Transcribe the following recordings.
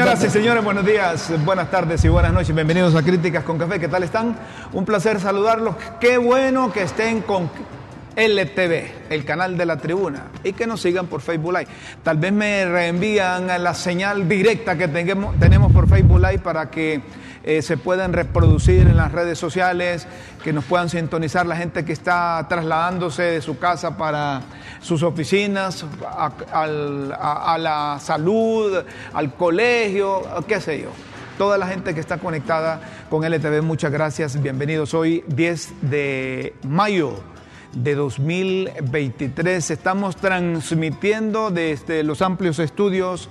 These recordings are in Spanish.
Señoras y señores, buenos días, buenas tardes y buenas noches. Bienvenidos a Críticas con Café. ¿Qué tal están? Un placer saludarlos. Qué bueno que estén con LTV, el canal de la tribuna, y que nos sigan por Facebook Live. Tal vez me reenvían la señal directa que tenemos por Facebook Live para que eh, se puedan reproducir en las redes sociales, que nos puedan sintonizar la gente que está trasladándose de su casa para sus oficinas, a, la salud, al colegio, qué sé yo. Toda la gente que está conectada con LTV, muchas gracias, bienvenidos. Hoy 10 de mayo de 2023 estamos transmitiendo desde los amplios estudios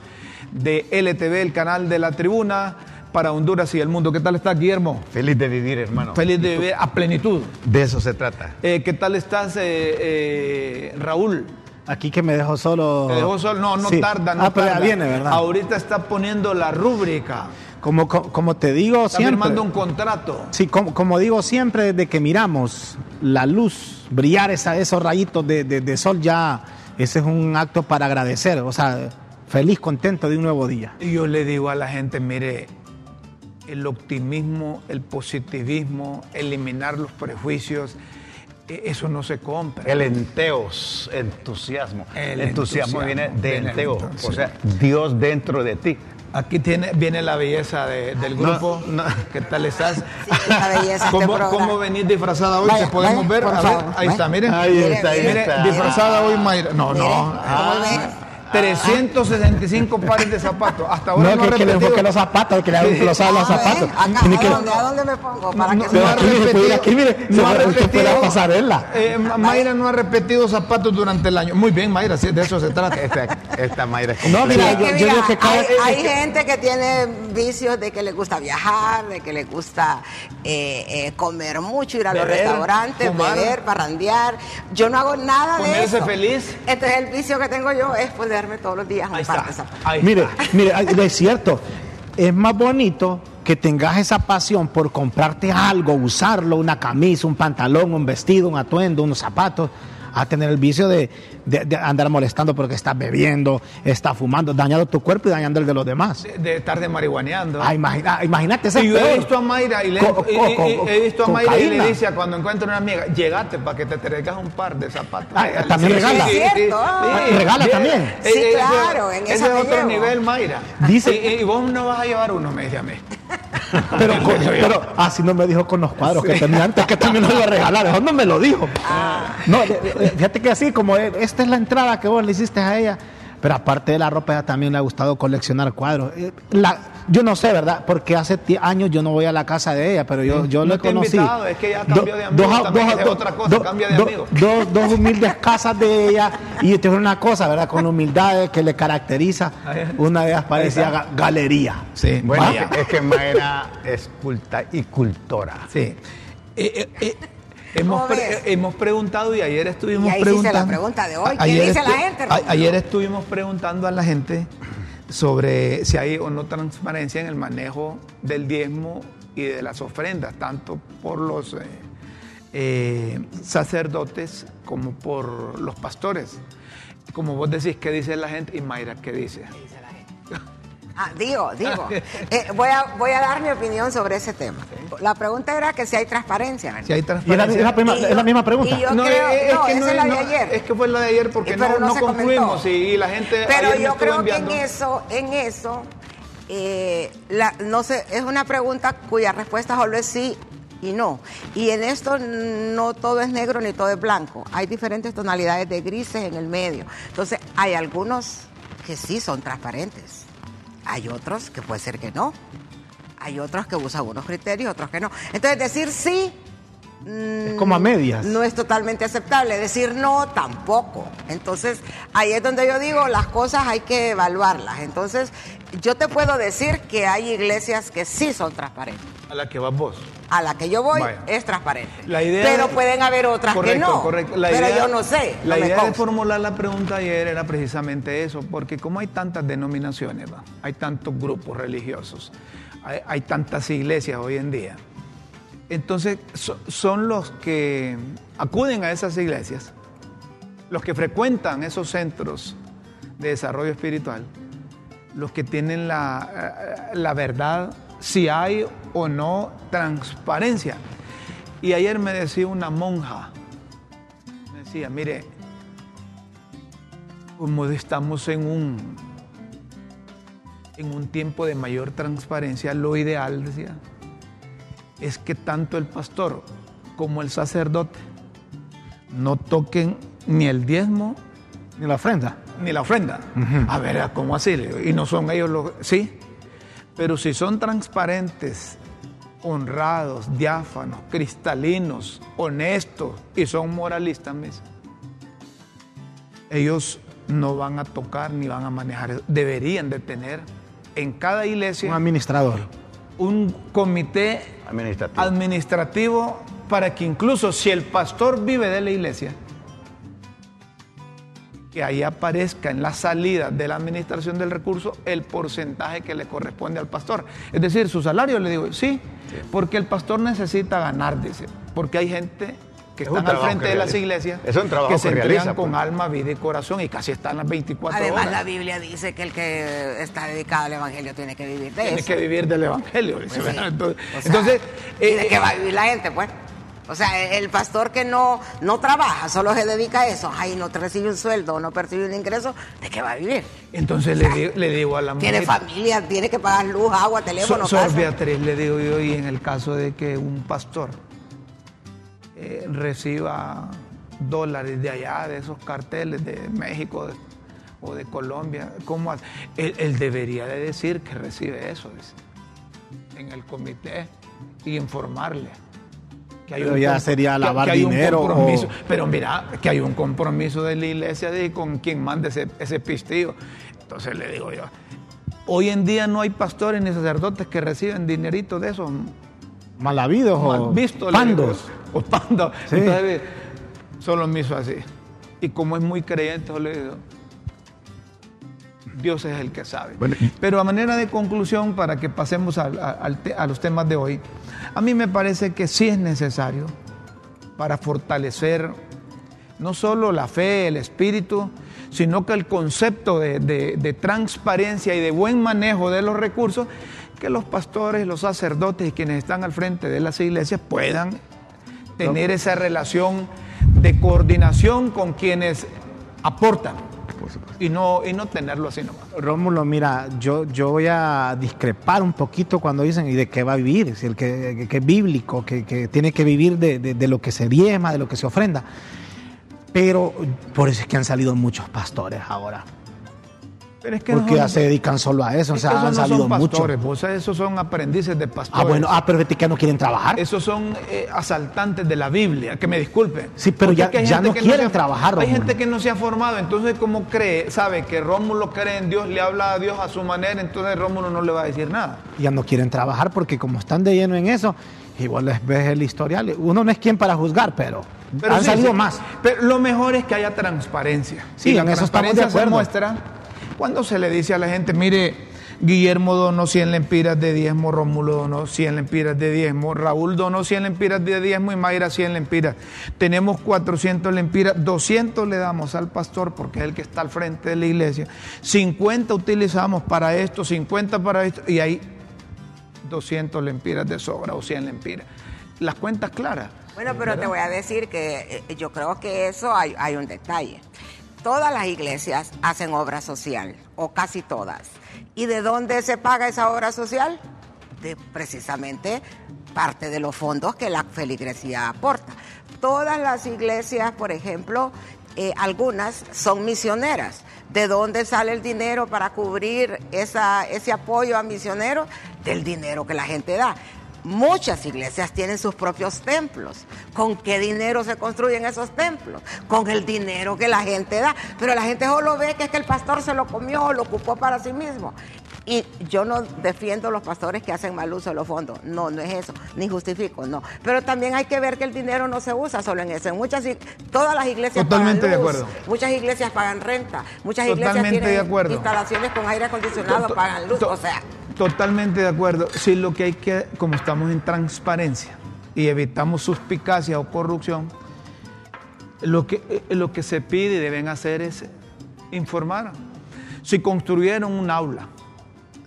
de LTV, el canal de la tribuna para Honduras y el mundo. ¿Qué tal estás, Guillermo? Feliz de vivir, hermano. Feliz de vivir a plenitud. De eso se trata. Eh, ¿Qué tal estás, eh, eh, Raúl? Aquí que me dejó solo. Me dejó solo, no, no tarda, no ah, pero ya viene, ¿verdad? Ahorita está poniendo la rúbrica. Como, como, te digo está siempre. firmando un contrato. Sí, como, como, digo siempre, desde que miramos la luz brillar esa, esos rayitos de, de sol, ya ese es un acto para agradecer. O sea, feliz, contento de un nuevo día. Y yo le digo a la gente, mire, el optimismo, el positivismo, eliminar los prejuicios, e, eso no se compra. El enteos, entusiasmo. El entusiasmo, viene de enteo, o sea, Dios dentro de ti. Aquí tiene, viene la belleza del grupo. ¿Qué tal estás? Sí, la belleza este ¿Cómo, ¿Cómo venís disfrazada hoy? ¿Te podemos ver? A ver, ahí está, miren. Ahí está, ahí está. disfrazada hoy, Mayra. No, no. 365 pares de zapatos. Hasta ahora no, no que, que le enfoque los zapatos, que le haga los zapatos. Acá, ¿a, dónde, ¿A dónde me pongo? Para no, que no, no ha repetido, aquí, mire, no ha repetido, pasarela. Eh, Mayra no ha repetido zapatos durante el año. Muy bien, Mayra, sí, de eso se trata. Esta, esta Mayra es No, mira, yo, yo digo que cada, hay, hay gente que tiene vicios de que le gusta viajar, de que le gusta eh, eh, comer mucho, ir a beber, los restaurantes, fumar, beber, parrandear. Yo no hago nada de eso. Ponerse feliz. Entonces el vicio que tengo yo es todos los días Ahí está. Ahí mire, está. mire, es cierto. Es más bonito que tengas esa pasión por comprarte algo, usarlo, una camisa, un pantalón, un vestido, un atuendo, unos zapatos, a tener el vicio de, de, de, andar molestando porque estás bebiendo, estás fumando, dañando tu cuerpo y dañando el de los demás. De, de estar de marihuaneando. Ah, imagina, imagínate ese Y yo he visto a Mayra y le, co, co, co, he visto a Mayra y le dice cuando encuentra una amiga, llegate para que te traigas un par de zapatos. Ah, también sí, regala. Sí, sí, sí. Ah, regala también. Sí, claro, en ese es otro llevo. nivel, Mayra. Dice, y, y, vos no vas a llevar uno, me dice a mí. Pero, pero así no me dijo con los cuadros que tenía antes que también lo iba a regalar. Eso no me lo dijo. Ah. No, fíjate que así, como esta es la entrada que vos le hiciste a ella. Pero aparte de la ropa, ella también le ha gustado coleccionar cuadros. La, yo no sé, ¿verdad? Porque hace años yo no voy a la casa de ella, pero yo, yo no lo he conocido. Invitado, es que ella cambió de amigos, dos, también dos, es otra cosa, dos, cambia de amigos. Dos, dos humildes casas de ella, y te una cosa, ¿verdad? Con humildad que le caracteriza. Una de ellas parecía ga galería. Sí, bueno, es que Mayra es culta y cultora. Sí. Eh, eh, eh. Hemos, pre hemos, preguntado y ayer estuvimos y ahí preguntando. la pregunta de hoy. ¿Qué dice la gente? A, ayer estuvimos preguntando a la gente sobre si hay o no transparencia en el manejo del diezmo y de las ofrendas, tanto por los eh, eh, sacerdotes como por los pastores. Como vos decís, ¿qué dice la gente? Y Mayra, ¿qué dice? ¿Qué dice la gente? Ah, digo, digo. Eh, voy, a, voy a dar mi opinión sobre ese tema. La pregunta era que si hay transparencia. ¿verdad? Si hay transparencia. Es la, prima, es la, misma pregunta. Y yo no, creo, es, no, que esa no, es la de ayer. Es que fue la de ayer porque no, no, no concluimos y, y, la gente. Pero yo creo enviando... que en eso, en eso, eh, la, no sé, es una pregunta cuya respuesta solo es sí y no. Y en esto no todo es negro ni todo es blanco. Hay diferentes tonalidades de grises en el medio. Entonces, hay algunos que sí son transparentes. Hay otros que puede ser que no. Hay otros que usan unos criterios, otros que no. Entonces, decir sí. Es como a medias. No es totalmente aceptable. Decir no, tampoco. Entonces, ahí es donde yo digo, las cosas hay que evaluarlas. Entonces, yo te puedo decir que hay iglesias que sí son transparentes. A la que vas vos. A la que yo voy Vaya. es transparente. La idea pero de... pueden haber otras correcto, que no. Correcto. La pero idea, yo no sé. La no idea de formular la pregunta ayer era precisamente eso, porque como hay tantas denominaciones, ¿va? hay tantos grupos religiosos, hay, hay, tantas iglesias hoy en día, entonces so, son los que acuden a esas iglesias, los que frecuentan esos centros de desarrollo espiritual, los que tienen la, la verdad, si hay o no transparencia. Y ayer me decía una monja, me decía, mire, como estamos en un, en un tiempo de mayor transparencia, lo ideal, decía, es que tanto el pastor como el sacerdote no toquen ni el diezmo ni la ofrenda. Ni la ofrenda. A ver, ¿cómo así? Y no son ellos los... Sí, pero si son transparentes, honrados, diáfanos, cristalinos, honestos y son moralistas, ellos no van a tocar ni van a manejar. Deberían de tener en cada iglesia un administrador, un comité administrativo. administrativo para que incluso si el pastor vive de la iglesia, que ahí aparezca en la salida de la administración del recurso el porcentaje que le corresponde al pastor. Es decir, su salario, le digo, sí, porque el pastor necesita ganar, dice, porque hay gente que están al frente de las iglesias es un trabajo que, se entregan con pues. alma, vida y corazón y casi están las 24 Además, horas. Además, la Biblia dice que el que está dedicado al evangelio tiene que vivir de eso. Tiene que vivir del evangelio. Pues entonces, ¿de qué va a vivir la gente, pues? O sea, el pastor que no, no trabaja, solo se dedica a eso, ahí no te recibe un sueldo, no percibe un ingreso, ¿de qué va a vivir? Entonces le, digo, a la mujer... Tiene familia, tiene que pagar luz, agua, teléfono, so, casa. Beatriz, le digo yo, y en el caso de que un pastor eh, reciba dólares de allá, de esos carteles de México o de Colombia, ¿cómo él, él, debería de decir que recibe eso, en el comité y informarle pero ya sería lavar dinero. Pero mira, que hay un compromiso de la iglesia de con quien mande ese, ese pistillo. Entonces le digo yo, hoy en día no hay pastores ni sacerdotes que reciben dinerito de esos. Malavidos o pandos. o pandos. Entonces, solo me hizo así. Y como es muy creyente, yo le digo, Dios es el que sabe. Pero a manera de conclusión, para que pasemos a, a, los temas de hoy, a mí me parece que sí es necesario para fortalecer no solo la fe, el espíritu, sino que el concepto de, de, transparencia y de buen manejo de los recursos, que los pastores, los sacerdotes y quienes están al frente de las iglesias puedan tener esa relación de coordinación con quienes aportan y no, y no tenerlo así nomás. Rómulo, mira, yo, yo voy a discrepar un poquito cuando dicen y de qué va a vivir, si el que, que, es bíblico, que, que, tiene que vivir de, de, de lo que se diezma, de lo que se ofrenda. Pero por eso es que han salido muchos pastores ahora. Pero es que Porque ya se dedican solo a eso, o sea, han salido muchos. Vos esos son aprendices de pastores. Ah, bueno, ah, pero que no quieren trabajar. Esos son eh, asaltantes de la Biblia, que me disculpen. Sí, pero ya, ya no quieren trabajar, Hay gente que no se ha formado, entonces como cree, sabe que Rómulo cree en Dios, le habla a Dios a su manera, entonces Rómulo no le va a decir nada. Ya no quieren trabajar porque como están de lleno en eso, igual les ves el historial. Uno no es quien para juzgar, pero, han salido más. Pero lo mejor es que haya transparencia. Sí, en eso estamos de acuerdo. Se muestra cuando se le dice a la gente, mire, Guillermo donó 100 lempiras de diezmo, Rómulo donó 100 lempiras de diezmo, Raúl donó 100 lempiras de diezmo y Mayra 100 lempiras. Tenemos 400 lempiras, 200 le damos al pastor porque es el que está al frente de la iglesia, 50 utilizamos para esto, 50 para esto y hay 200 lempiras de sobra o 100 lempiras. Las cuentas claras. Bueno, pero te voy a decir que eh, yo creo que eso hay, hay un detalle todas las iglesias hacen obra social, o casi todas. ¿Y de dónde se paga esa obra social? De precisamente parte de los fondos que la feligresía aporta. Todas las iglesias, por ejemplo, eh, algunas son misioneras. ¿De dónde sale el dinero para cubrir esa, ese apoyo a misioneros? Del dinero que la gente da. Muchas iglesias tienen sus propios templos. ¿Con qué dinero se construyen esos templos? Con el dinero que la gente da. Pero la gente solo ve que es que el pastor se lo comió o lo ocupó para sí mismo. Y yo no defiendo los pastores que hacen mal uso de los fondos. No, no es eso. Ni justifico, no. Pero también hay que ver que el dinero no se usa solo en eso. En muchas, todas las iglesias Totalmente pagan luz, de acuerdo. Muchas iglesias pagan renta. Muchas iglesias tienen instalaciones con aire acondicionado, pagan luz. O sea. Totalmente de acuerdo. Sí, lo que hay que, como estamos en transparencia y evitamos suspicacia o corrupción, lo que, eh, lo que se pide y deben hacer es informar. Si construyeron un aula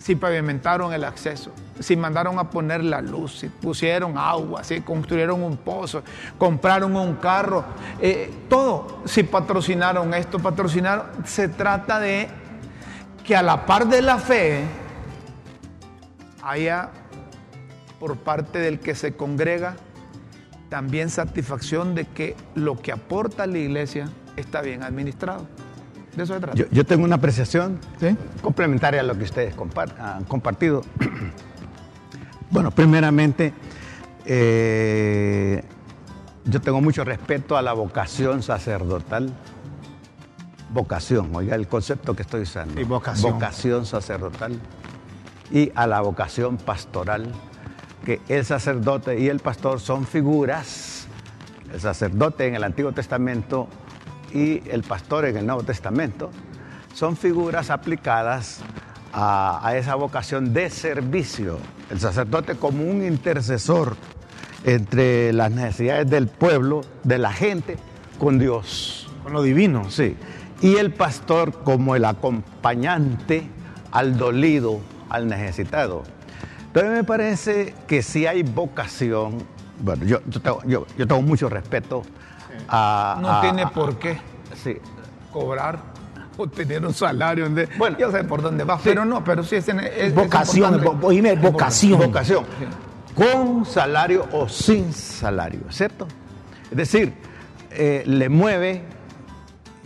si pavimentaron el acceso, si mandaron a poner la luz, si pusieron agua, si construyeron un pozo, compraron un carro, eh, todo, si patrocinaron esto, patrocinaron, se trata de que a la par de la fe haya por parte del que se congrega también satisfacción de que lo que aporta la iglesia está bien administrado. De eso se trata. Yo, tengo una apreciación complementaria a lo que ustedes han compartido. bueno, primeramente, eh, yo tengo mucho respeto a la vocación sacerdotal. Vocación, oiga el concepto que estoy usando. Y vocación. Vocación sacerdotal. Y a la vocación pastoral que el sacerdote y el pastor son figuras, el sacerdote en el Antiguo Testamento y el pastor en el Nuevo Testamento, son figuras aplicadas a, esa vocación de servicio. El sacerdote como un intercesor entre las necesidades del pueblo, de la gente, con Dios. Con lo divino. Sí. Y el pastor como el acompañante al dolido, al necesitado. Entonces me parece que si hay vocación, bueno, yo, yo, tengo, mucho respeto a... No tiene por qué sí. cobrar o tener un salario. bueno, yo sé por dónde va, pero no, pero sí es, es vocación, es vocación. Vocación. Con salario o sin salario, ¿cierto? Es decir, eh, le mueve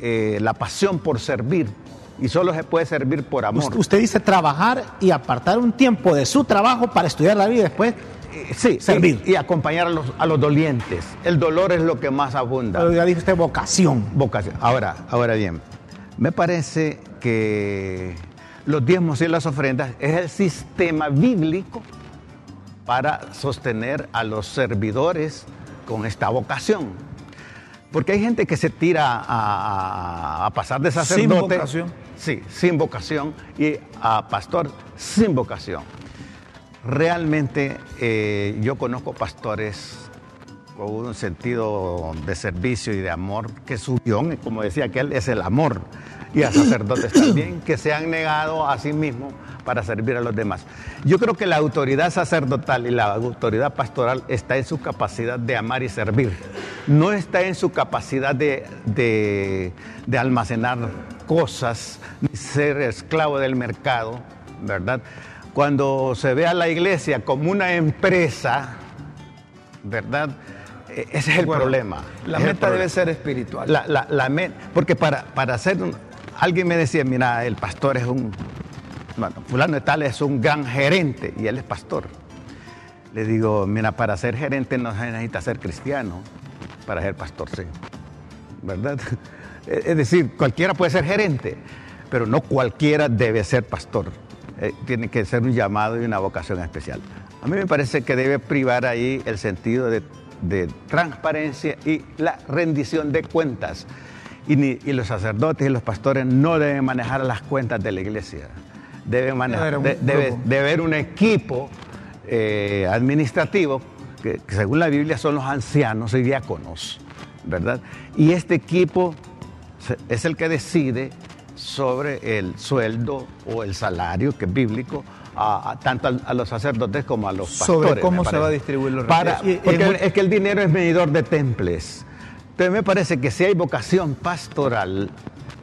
eh, la pasión por servir y solo se puede servir por amor. Usted dice trabajar y apartar un tiempo de su trabajo para estudiar la vida y después sí, servir. Y, acompañar a los, a los, dolientes. El dolor es lo que más abunda. Pero ya dijo usted vocación. Vocación. Ahora, ahora bien, me parece que los diezmos y las ofrendas es el sistema bíblico para sostener a los servidores con esta vocación. Porque hay gente que se tira a, pasar de sacerdote. Sin vocación. Sí, sin vocación. Y a pastor sin vocación. Realmente eh, yo conozco pastores con un sentido de servicio y de amor, que su guion, como decía aquel, es el amor. Y a sacerdotes también, que se han negado a sí mismos para servir a los demás. Yo creo que la autoridad sacerdotal y la autoridad pastoral está en su capacidad de amar y servir. No está en su capacidad de, de, almacenar cosas, ni ser esclavo del mercado, ¿verdad? Cuando se ve a la iglesia como una empresa, ¿verdad? E, ese es el problema. La meta debe ser espiritual. La, la, porque para, para hacer... alguien me decía, mira, el pastor es un bueno, fulano de tal es un gran gerente y él es pastor. Le digo, mira, para ser gerente no se necesita ser cristiano, para ser pastor sí. ¿Verdad? Es decir, cualquiera puede ser gerente, pero no cualquiera debe ser pastor. Eh, tiene que ser un llamado y una vocación especial. A mí me parece que debe privar ahí el sentido de, transparencia y la rendición de cuentas. Y, y los sacerdotes y los pastores no deben manejar las cuentas de la iglesia debe, haber un equipo eh, administrativo que, según la Biblia son los ancianos y diáconos, ¿verdad? Y este equipo es el que decide sobre el sueldo o el salario, que es bíblico, a, tanto a, los sacerdotes como a los pastores. Sobre cómo se va a distribuir los Para, Porque es que el dinero es medidor de temples. Entonces me parece que si hay vocación pastoral,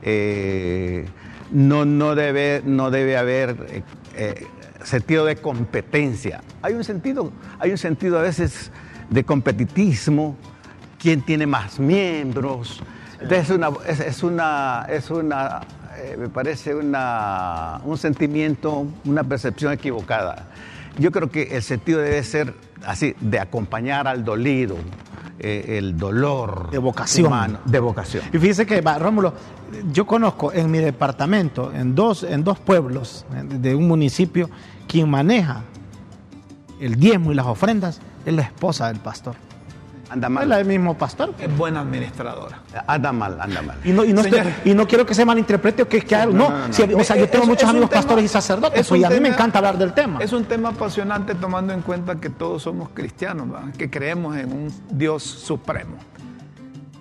eh, no, no, debe, no debe haber eh, eh, sentido de competencia. Hay un sentido, hay un sentido a veces de competitismo, quién tiene más miembros. Entonces es una, es, una, es una eh, me parece una, un sentimiento, una percepción equivocada. Yo creo que el sentido debe ser así, de acompañar al dolido, el dolor. De vocación. de vocación. Y fíjese que, Rómulo, yo conozco en mi departamento, en dos, en dos pueblos de un municipio, quien maneja el diezmo y las ofrendas es la esposa del pastor. Anda mal. Es la del mismo pastor. Es buena administradora. Anda mal, anda mal. Y no, y no, quiero que se malinterprete o que, que no, o sea, yo tengo muchos amigos pastores y sacerdotes y a mí me encanta hablar del tema. Es un tema apasionante tomando en cuenta que todos somos cristianos, que creemos en un Dios supremo.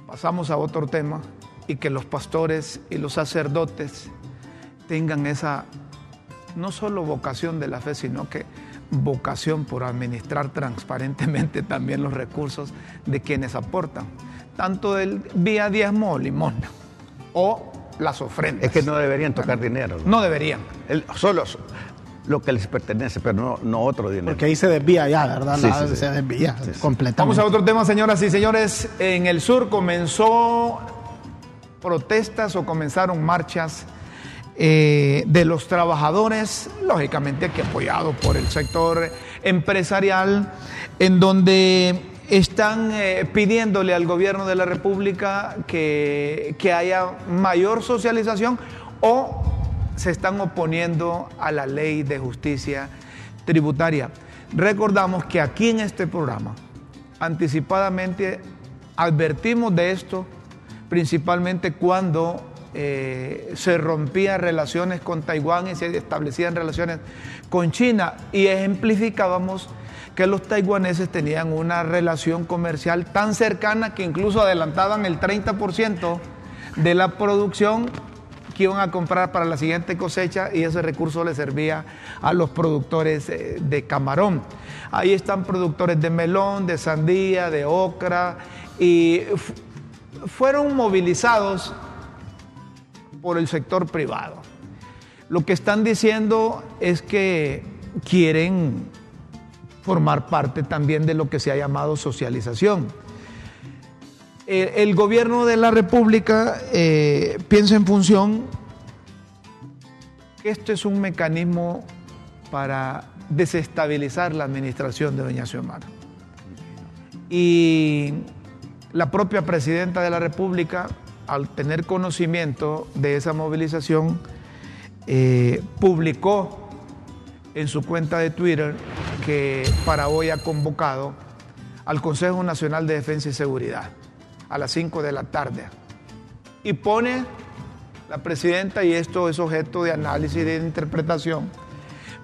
Pasamos a otro tema y que los pastores y los sacerdotes tengan esa no solo vocación de la fe, sino que vocación por administrar transparentemente también los recursos de quienes aportan, tanto el vía diezmo o limosna, o las ofrendas. Es que no deberían tocar dinero. No deberían. El- solo lo que les pertenece, pero no, no otro dinero. Porque ahí se desvía ya, ¿verdad? Sí, La- sí, sí. Se desvía Sí, completamente. Vamos a otro tema, señoras y señores. En el sur comenzó protestas o comenzaron marchas eh, de los trabajadores, lógicamente que apoyado por el sector empresarial, en donde están eh, pidiéndole al gobierno de la República que, que haya mayor socialización o se están oponiendo a la ley de justicia tributaria. Recordamos que aquí en este programa, anticipadamente advertimos de esto, principalmente cuando eh, se rompían relaciones con Taiwán y se establecían relaciones con China y ejemplificábamos que los taiwaneses tenían una relación comercial tan cercana que incluso adelantaban el 30% de la producción que iban a comprar para la siguiente cosecha y ese recurso le servía a los productores eh, de camarón. Ahí están productores de melón, de sandía, de ocra y fu- fueron movilizados por el sector privado. Lo que están diciendo es que quieren formar parte también de lo que se ha llamado socialización. El, gobierno de la República eh, piensa en función que esto es un mecanismo para desestabilizar la administración de Doña Xiomara. Y la propia presidenta de la República, al tener conocimiento de esa movilización, eh, publicó en su cuenta de Twitter que para hoy ha convocado al Consejo Nacional de Defensa y Seguridad a las 5 de la tarde. Y pone la presidenta, y esto es objeto de análisis y de interpretación,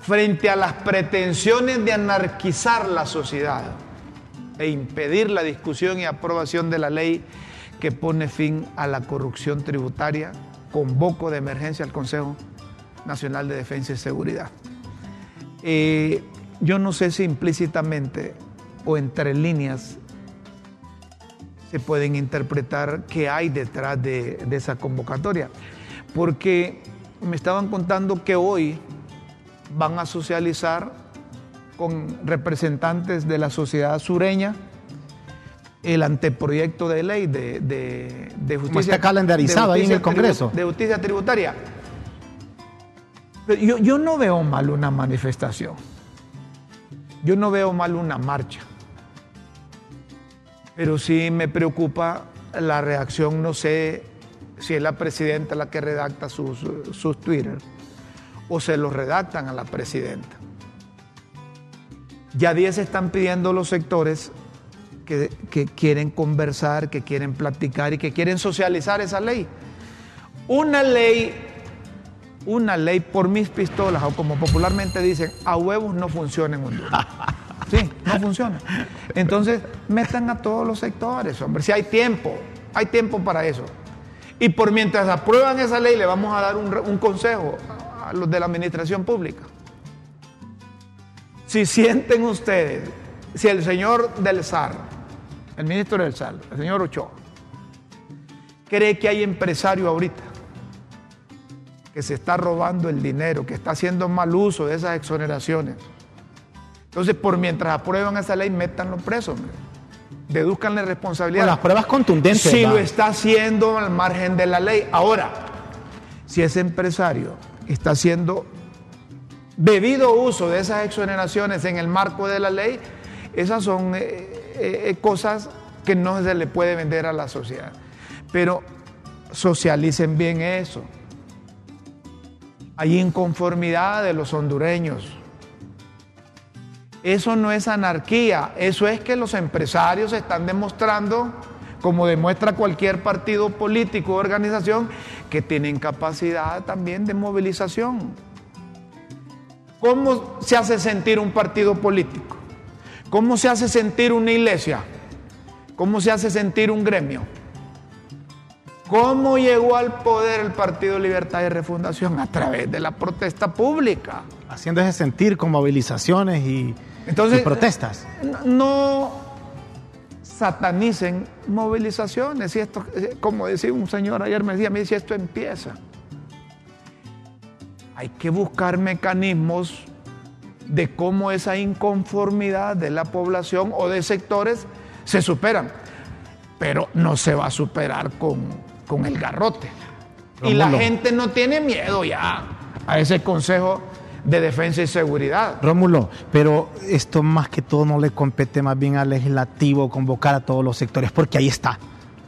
frente a las pretensiones de anarquizar la sociedad e impedir la discusión y aprobación de la ley que pone fin a la corrupción tributaria, convoco de emergencia al Consejo Nacional de Defensa y Seguridad. Eh, yo no sé si implícitamente o entre líneas se pueden interpretar qué hay detrás de, de esa convocatoria. Porque me estaban contando que hoy van a socializar con representantes de la sociedad sureña el anteproyecto de ley de, de, de justicia. está calendarizado ahí en el Congreso. De justicia tributaria. Yo, yo no veo mal una manifestación. Yo no veo mal una marcha. Pero sí me preocupa la reacción, no sé si es la presidenta la que redacta sus, sus Twitter o se los redactan a la presidenta. Ya 10 están pidiendo los sectores que, que quieren conversar, que quieren platicar y que quieren socializar esa ley. Una ley, una ley por mis pistolas, o como popularmente dicen, a huevos no funciona en Honduras. Sí, no funciona. Entonces, metan a todos los sectores, hombre. Si hay tiempo, hay tiempo para eso. Y por mientras aprueban esa ley, le vamos a dar un, un consejo a los de la administración pública. Si sienten ustedes, si el señor del SAR, el ministro del SAR, el señor Ochoa, cree que hay empresario ahorita que se está robando el dinero, que está haciendo mal uso de esas exoneraciones. Entonces, por mientras aprueban esa ley, métanlo preso, hombre. Dedúzcanle responsabilidad. Con las pruebas contundentes. Si va. lo está haciendo al margen de la ley. Ahora, si ese empresario está haciendo debido uso de esas exoneraciones en el marco de la ley, esas son eh, eh, cosas que no se le puede vender a la sociedad. Pero socialicen bien eso. Hay inconformidad de los hondureños. Eso no es anarquía, eso es que los empresarios están demostrando, como demuestra cualquier partido político o organización, que tienen capacidad también de movilización. ¿Cómo se hace sentir un partido político? ¿Cómo se hace sentir una iglesia? ¿Cómo se hace sentir un gremio? ¿Cómo llegó al poder el Partido Libertad y Refundación? A través de la protesta pública. Haciendo ese sentir con movilizaciones y, Entonces, y protestas. No satanicen movilizaciones. Y esto, como decía un señor ayer, me decía, me dice, esto empieza. Hay que buscar mecanismos de cómo esa inconformidad de la población o de sectores se superan. Pero no se va a superar con, con el garrote. Y la gente no tiene miedo ya a ese Consejo de Defensa y Seguridad. Rómulo, pero esto más que todo no le compete más bien al legislativo convocar a todos los sectores, porque ahí está.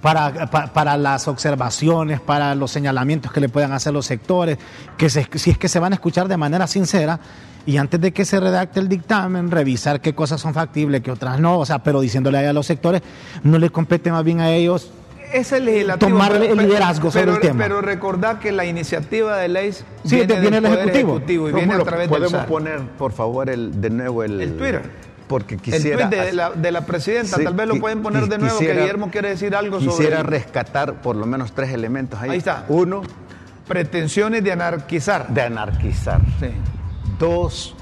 Para, pa- para las observaciones, para los señalamientos que le puedan hacer los sectores, que se- si es que se van a escuchar de manera sincera y antes de que se redacte el dictamen, revisar qué cosas son factibles, qué otras no, o sea, pero diciéndole ahí a los sectores, no le compete más bien a ellos Es el legislativo. Tomar el liderazgo sobre pero, el tema. Pero recordad que la iniciativa de ley Sí, viene, viene del Poder Ejecutivo. y viene a través del podemos SAR. poner, por favor, el, de nuevo el, El Twitter. Porque El quisiera. tweet de la, de la presidenta, Sí, tal vez lo pueden poner de nuevo, quisiera- que Guillermo quiere decir algo sobre Quisiera rescatar por lo menos tres elementos ahí. Ahí está. Uno, pretensiones de anarquizar. de anarquizar. Sí. Dos,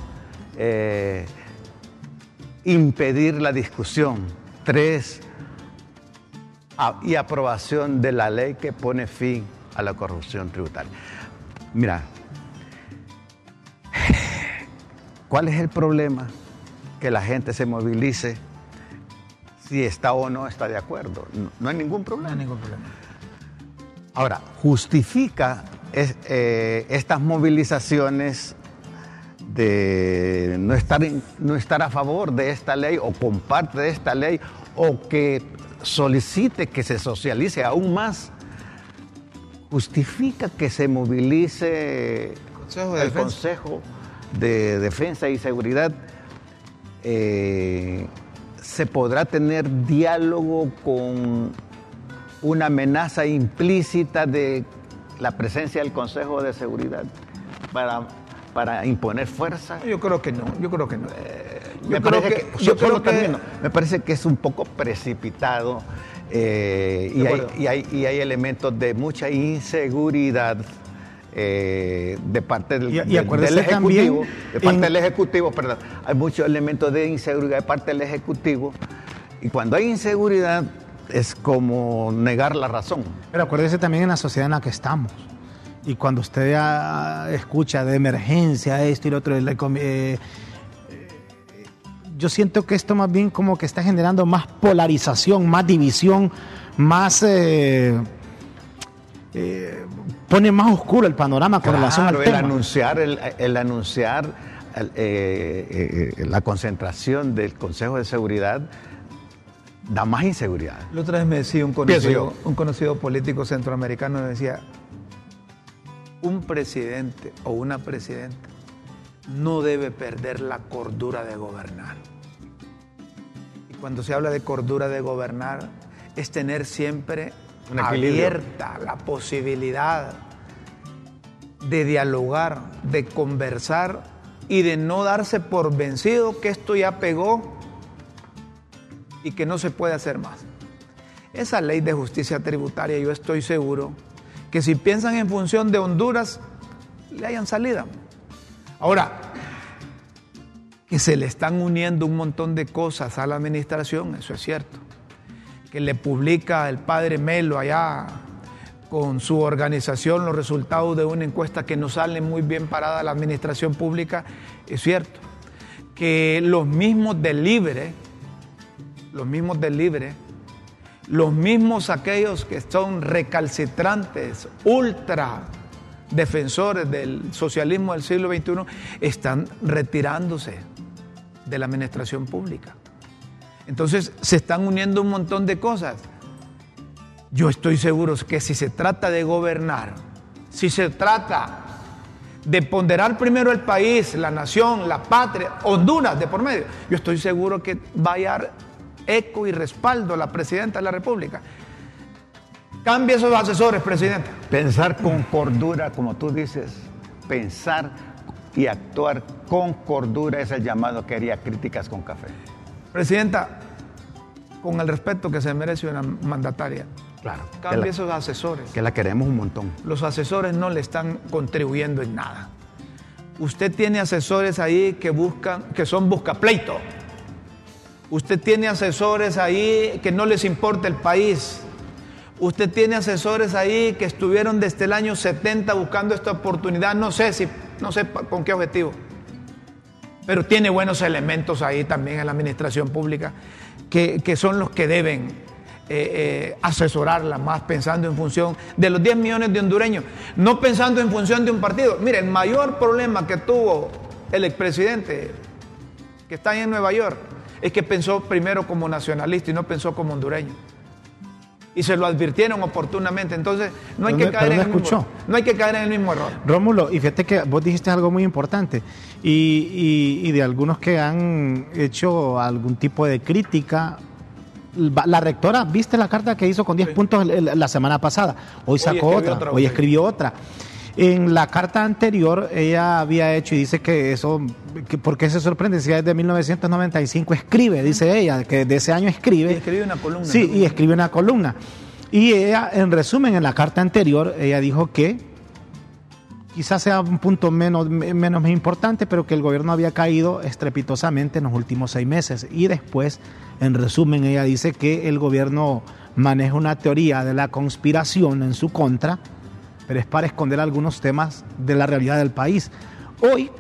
eh, impedir la discusión. Tres, a- y aprobación de la ley que pone fin a la corrupción tributaria. Mira, ¿cuál es el problema? Que la gente se movilice si está o no está de acuerdo. No, no hay ningún problema. Ahora, justifica es- eh, estas movilizaciones de no estar, en- no estar a favor de esta ley o comparte de esta ley o que solicite que se socialice aún más, justifica que se movilice Consejo de el Defensa. Consejo de Defensa y Seguridad. Eh, se podrá tener diálogo con una amenaza implícita de la presencia del Consejo de Seguridad para, para imponer fuerza. Yo creo que no, yo creo que no. Me Yo creo parece que- que, yo solo creo que- termino. me parece que es un poco precipitado eh, hay, y, hay, y hay elementos de mucha inseguridad eh, de parte del, Y- y del- Ejecutivo. De parte en- del Ejecutivo, perdón. Hay muchos elementos de inseguridad de parte del Ejecutivo. Y cuando hay inseguridad es como negar la razón. Pero acuérdese también en la sociedad en la que estamos. Y cuando usted ah, escucha de emergencia esto y lo otro, eh, eh, yo siento que esto más bien como que está generando más polarización, más división, más... eh, eh, pone más oscuro el panorama con relación al el tema. anunciar, el, el anunciar el, eh, eh, eh, la concentración del Consejo de Seguridad da más inseguridad. La otra vez me decía un conocido, un conocido político centroamericano, me decía, un presidente o una presidenta no debe perder la cordura de gobernar. Y cuando se habla de cordura de gobernar, es tener siempre. Abierta la posibilidad de dialogar, de conversar y de no darse por vencido que esto ya pegó y que no se puede hacer más. Esa ley de justicia tributaria, yo estoy seguro que si piensan en función de Honduras, le hayan salida. Ahora, que se le están uniendo un montón de cosas a la administración, eso es cierto. Que le publica el padre Melo allá con su organización los resultados de una encuesta que no sale muy bien parada a la administración pública, es cierto. Que los mismos del Libre, los mismos del Libre, los mismos aquellos que son recalcitrantes, ultra defensores del socialismo del siglo XXI, están retirándose de la administración pública. Entonces se están uniendo un montón de cosas. Yo estoy seguro que si se trata de gobernar, si se trata de ponderar primero el país, la nación, la patria, Honduras de por medio, yo estoy seguro que va a dar eco y respaldo a la presidenta de la República. Cambie esos asesores, presidenta. Pensar con cordura, como tú dices, pensar y actuar con cordura es el llamado que haría críticas con café. Presidenta, con el respeto que se merece una mandataria. Claro. Cambie la, esos asesores. que la queremos un montón. Los asesores no le están contribuyendo en nada. Usted tiene asesores ahí que buscan, que son buscapleito. Usted tiene asesores ahí que no les importa el país. Usted tiene asesores ahí que estuvieron desde el año 70 buscando esta oportunidad, no sé si, no sé con qué objetivo. Pero tiene buenos elementos ahí también en la administración pública que, que son los que deben eh, eh, asesorarla más pensando en función de los 10 millones de hondureños, no pensando en función de un partido. Mire, el mayor problema que tuvo el expresidente que está ahí en Nueva York es que pensó primero como nacionalista y no pensó como hondureño. Y se lo advirtieron oportunamente. Entonces, no hay, que no- caer, en no el mismo, no hay que caer en el mismo error. Rómulo, y fíjate que vos dijiste algo muy importante y, y- y de algunos que han hecho algún tipo de crítica. La rectora, ¿viste la carta que hizo con 10 Sí. puntos la semana pasada? Hoy sacó otra, otra, hoy escribió otra. En la carta anterior ella había hecho y dice que eso, que ¿por qué se sorprende? Si desde 1995 escribe, dice ella, que de ese año escribe. Y escribe una columna. Sí, y escribe una columna. Y ella, en resumen, en la carta anterior, ella dijo que quizás sea un punto menos, me- menos importante, pero que el gobierno había caído estrepitosamente en los últimos seis meses. Y después, en resumen, ella dice que el gobierno maneja una teoría de la conspiración en su contra, pero es para esconder algunos temas de la realidad del país. Hoy,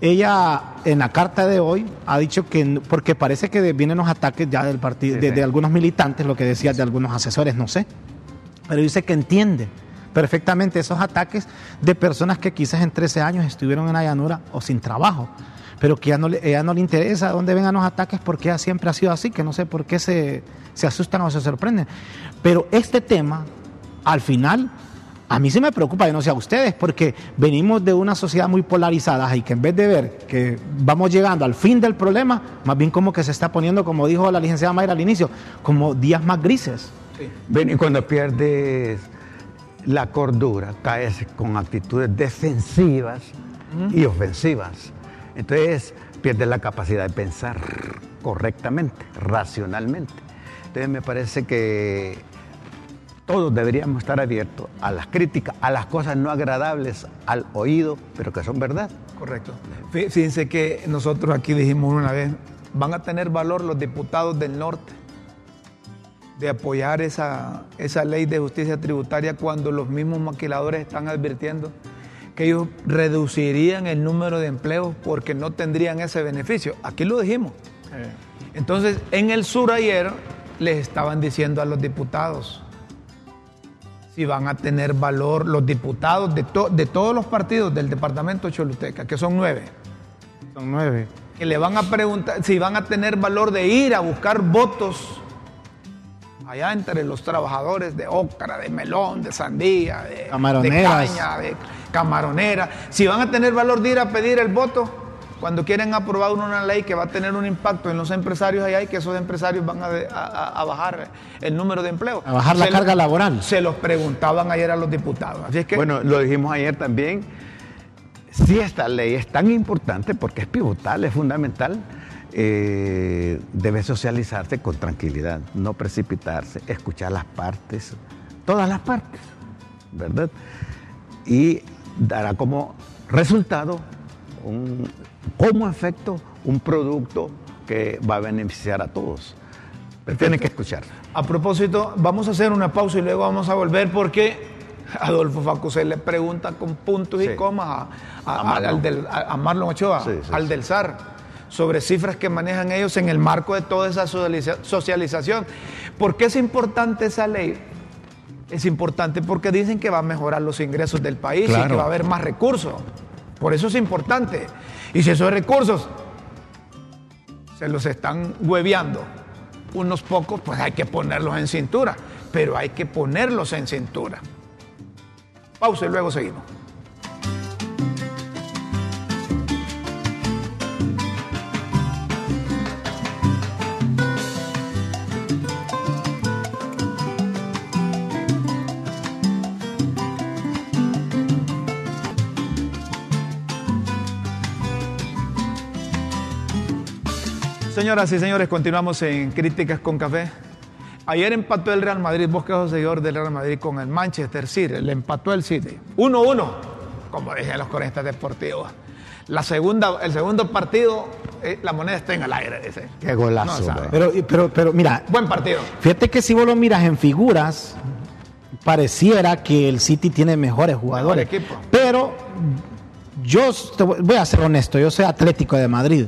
ella en la carta de hoy ha dicho que, porque parece que vienen los ataques ya del partido, Sí, de, sí. de algunos militantes, lo que decía de algunos asesores, no sé, pero dice que entiende perfectamente esos ataques de personas que quizás en 13 años estuvieron en la llanura o sin trabajo, pero que ya no le, ella no le interesa dónde vengan los ataques porque ella siempre ha sido así, que no sé por qué se, se asustan o se sorprenden. Pero este tema, al final, a mí sí me preocupa, yo no sé a ustedes, porque venimos de una sociedad muy polarizada y que en vez de ver que vamos llegando al fin del problema, más bien como que se está poniendo, como dijo la licenciada Mayra al inicio, como días más grises. Ven, y cuando pierdes la cordura, caes con actitudes defensivas y ofensivas. Entonces pierdes la capacidad de pensar correctamente, racionalmente. Entonces me parece que todos deberíamos estar abiertos a las críticas, a las cosas no agradables al oído, pero que son verdad. Correcto. Fí- Fíjense que nosotros aquí dijimos una vez, van a tener valor los diputados del norte de apoyar esa, esa ley de justicia tributaria cuando los mismos maquiladores están advirtiendo que ellos reducirían el número de empleos porque no tendrían ese beneficio. Aquí lo dijimos. Entonces, en el sur ayer les estaban diciendo a los diputados si van a tener valor los diputados de, to- de todos los partidos del departamento de Choluteca, que son nueve, Son nueve. que le van a preguntar si van a tener valor de ir a buscar votos allá entre los trabajadores de ócara, de melón, de sandía, de, de caña, de camaronera, si van a tener valor de ir a pedir el voto cuando quieren aprobar una ley que va a tener un impacto en los empresarios allá y que esos empresarios van a, de- a- a- a bajar el número de empleos. A bajar la carga laboral. Se los preguntaban ayer a los diputados. Así es que Bueno, lo dijimos ayer también. Si esta ley es tan importante, porque es pivotal, es fundamental, eh, debe socializarse con tranquilidad, no precipitarse, escuchar las partes, todas las partes, ¿verdad? Y dará como resultado, un- como efecto, un producto que va a beneficiar a todos. Pero tienen que escuchar. A propósito, vamos a hacer una pausa y luego vamos a volver porque Adolfo Facusé le pregunta con puntos y comas a, a- A Marlon. al del- a- Marlon Ochoa, Sí, sí, al del SAR, sobre cifras que manejan ellos en el marco de toda esa socializa- socialización. ¿Por qué es importante esa ley? Es importante porque dicen que va a mejorar los ingresos del país y que va a haber más recursos. Por eso es importante. Y si esos recursos se los están hueveando unos pocos, pues hay que ponerlos en cintura, pero hay que ponerlos en cintura. Pausa y luego seguimos. Señoras y señores, continuamos en Críticas con Café. Ayer empató el Real Madrid, vos que sos seguidor del Real Madrid con el Manchester City, le empató el City. 1-1, como dicen los coristas deportivos. La segunda, el segundo partido, eh, la moneda está en el aire, dice. Qué golazo. No sabe. Pero, pero, pero mira, Buen partido. fíjate que si vos lo miras en figuras, pareciera que el City tiene mejores jugadores. Mejor equipo. Pero yo te voy a ser honesto, yo soy Atlético de Madrid.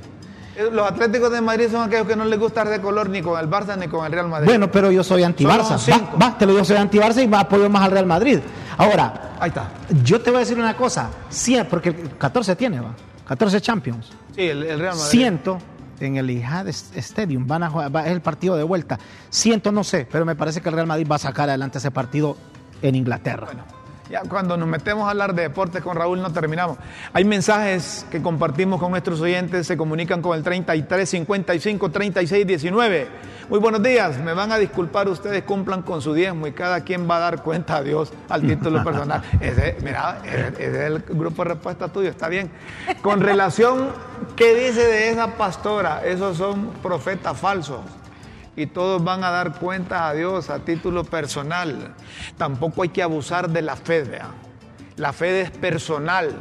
Eh, Los Atléticos de Madrid son aquellos que no les gusta de color ni con el Barça ni con el Real Madrid. Bueno, pero yo soy anti-Barça. Va, va, te lo digo, soy anti-Barça y me apoyo más al Real Madrid. Ahora, Ahí está. yo te voy a decir una cosa, sí, porque 14 tiene, va, 14 Champions. Sí, el, el Real Madrid. Siento en el Ihad Stadium, van a jugar, va- es el partido de vuelta. Siento, no sé, pero me parece que el Real Madrid va a sacar adelante ese partido en Inglaterra. Bueno, ya cuando nos metemos a hablar de deportes con Raúl no terminamos. Hay mensajes que compartimos con nuestros oyentes, se comunican con el 33 55 36 19. Muy buenos días, me van a disculpar, ustedes cumplan con su diezmo y cada quien va a dar cuenta a Dios al título personal. Ese, mira, ese, ese es el grupo de respuesta tuyo, está bien. Con relación, ¿qué dice de esa pastora? Esos son profetas falsos y todos van a dar cuenta a Dios a título personal. Tampoco hay que abusar de la fe, vea. La fe es personal.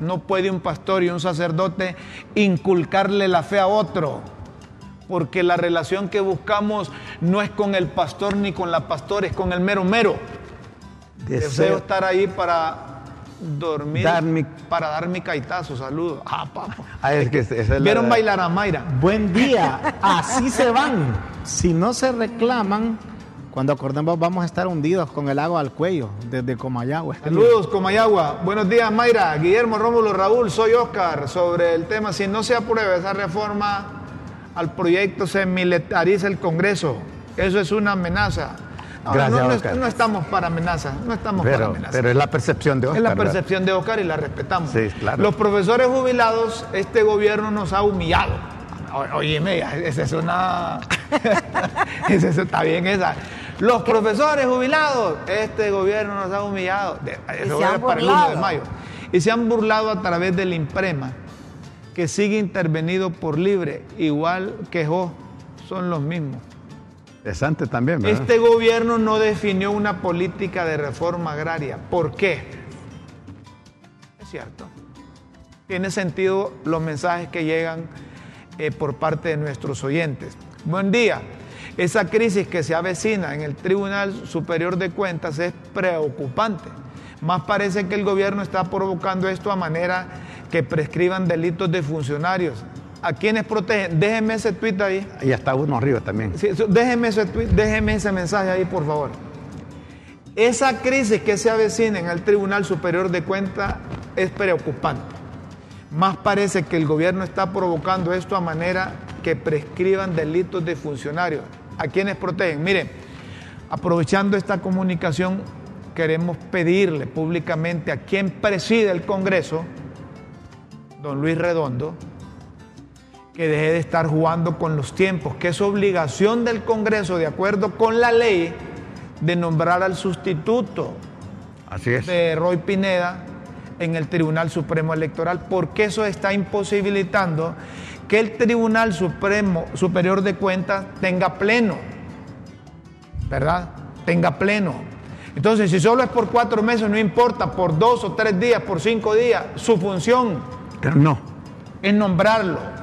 No puede un pastor y un sacerdote inculcarle la fe a otro, porque la relación que buscamos no es con el pastor ni con la pastora, es con el mero mero. Deseo Deseo estar ahí para dormir, Dar mi- para dar mi caitazo, saludos. Ah, papá. Ah, es que esa es la- ¿Vieron bailar a Mayra? Buen día, así se van. Si no se reclaman, cuando acordemos vamos a estar hundidos con el agua al cuello desde Comayagua. Saludos, Comayagua. Buenos días, Mayra. Guillermo, Rómulo, Raúl, soy Oscar. Sobre el tema, si no se aprueba esa reforma al proyecto, se militariza el Congreso. Eso es una amenaza. No, Gracias, no, no, Oscar. no estamos para amenaza, no estamos para Pero, amenaza. pero es la percepción de Oscar. es la ¿verdad? percepción de Oscar y la respetamos. Sí, claro. Los profesores jubilados, este gobierno nos ha humillado. Óyeme, esa es una. esa está bien esa. Los profesores jubilados, este gobierno nos ha humillado. Eso se es han para el 1 de mayo. Y se han burlado a través del imprema, que sigue intervenido por libre, igual que Jo, son los mismos. También, ¿verdad? Este gobierno no definió una política de reforma agraria. ¿Por qué? Es cierto. Tiene sentido los mensajes que llegan eh, por parte de nuestros oyentes. Buen día. Esa crisis que se avecina en el Tribunal Superior de Cuentas es preocupante. Más parece que el gobierno está provocando esto a manera que prescriban delitos de funcionarios. ¿A quienes protegen? Déjenme ese tuit ahí. Y está uno arriba también. Sí, déjeme, ese tweet- déjeme ese mensaje ahí, por favor. Esa crisis que se avecina en el Tribunal Superior de Cuentas es preocupante. Más parece que el gobierno está provocando esto a manera que prescriban delitos de funcionarios. ¿A quienes protegen? Miren, aprovechando esta comunicación, queremos pedirle públicamente a quien preside el Congreso, don Luis Redondo, que deje de estar jugando con los tiempos, que es obligación del Congreso, de acuerdo con la ley, de nombrar al sustituto Así es. de Roy Pineda en el Tribunal Supremo Electoral, porque eso está imposibilitando que el Tribunal Supremo Superior de Cuentas tenga pleno, ¿verdad? Tenga pleno. Entonces, si solo es por cuatro meses, no importa, por dos o tres días, por cinco días, su función Pero no. es nombrarlo.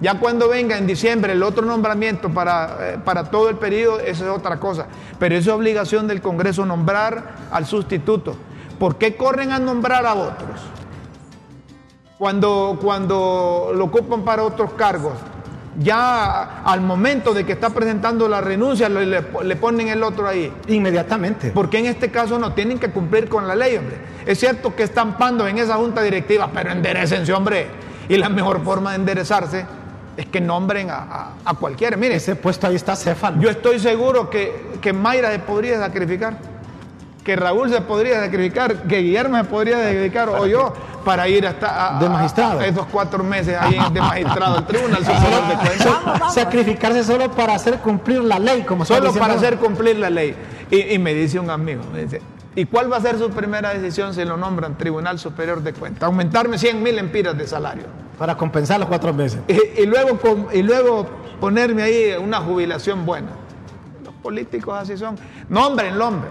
Ya cuando venga en diciembre el otro nombramiento para, eh, para todo el periodo, eso es otra cosa. Pero es obligación del Congreso nombrar al sustituto. ¿Por qué corren a nombrar a otros? Cuando, cuando lo ocupan para otros cargos, ya al momento de que está presentando la renuncia, le, le- le ponen el otro ahí. Inmediatamente. Porque en este caso no tienen que cumplir con la ley, hombre. Es cierto que están pando en esa junta directiva, pero enderecense, hombre. Y la mejor forma de enderezarse es que nombren a, a- a cualquiera. Mire, Ese puesto ahí está Céfalo. yo estoy seguro que, que Mayra se podría sacrificar, que Raúl se podría sacrificar, que Guillermo se podría sacrificar, o yo, para ir hasta a, De magistrado. a esos cuatro meses ahí de magistrado al tribunal superior de cuentas. Sacrificarse solo para hacer cumplir la ley, como Solo diciendo- para hacer cumplir la ley. Y, y me dice un amigo, me dice, ¿y cuál va a ser su primera decisión si lo nombran Tribunal Superior de Cuentas? Aumentarme 100 mil empiras de salario. Para compensar los cuatro meses. Y, y luego, y luego ponerme ahí una jubilación buena. Los políticos así son. Nombren, hombre.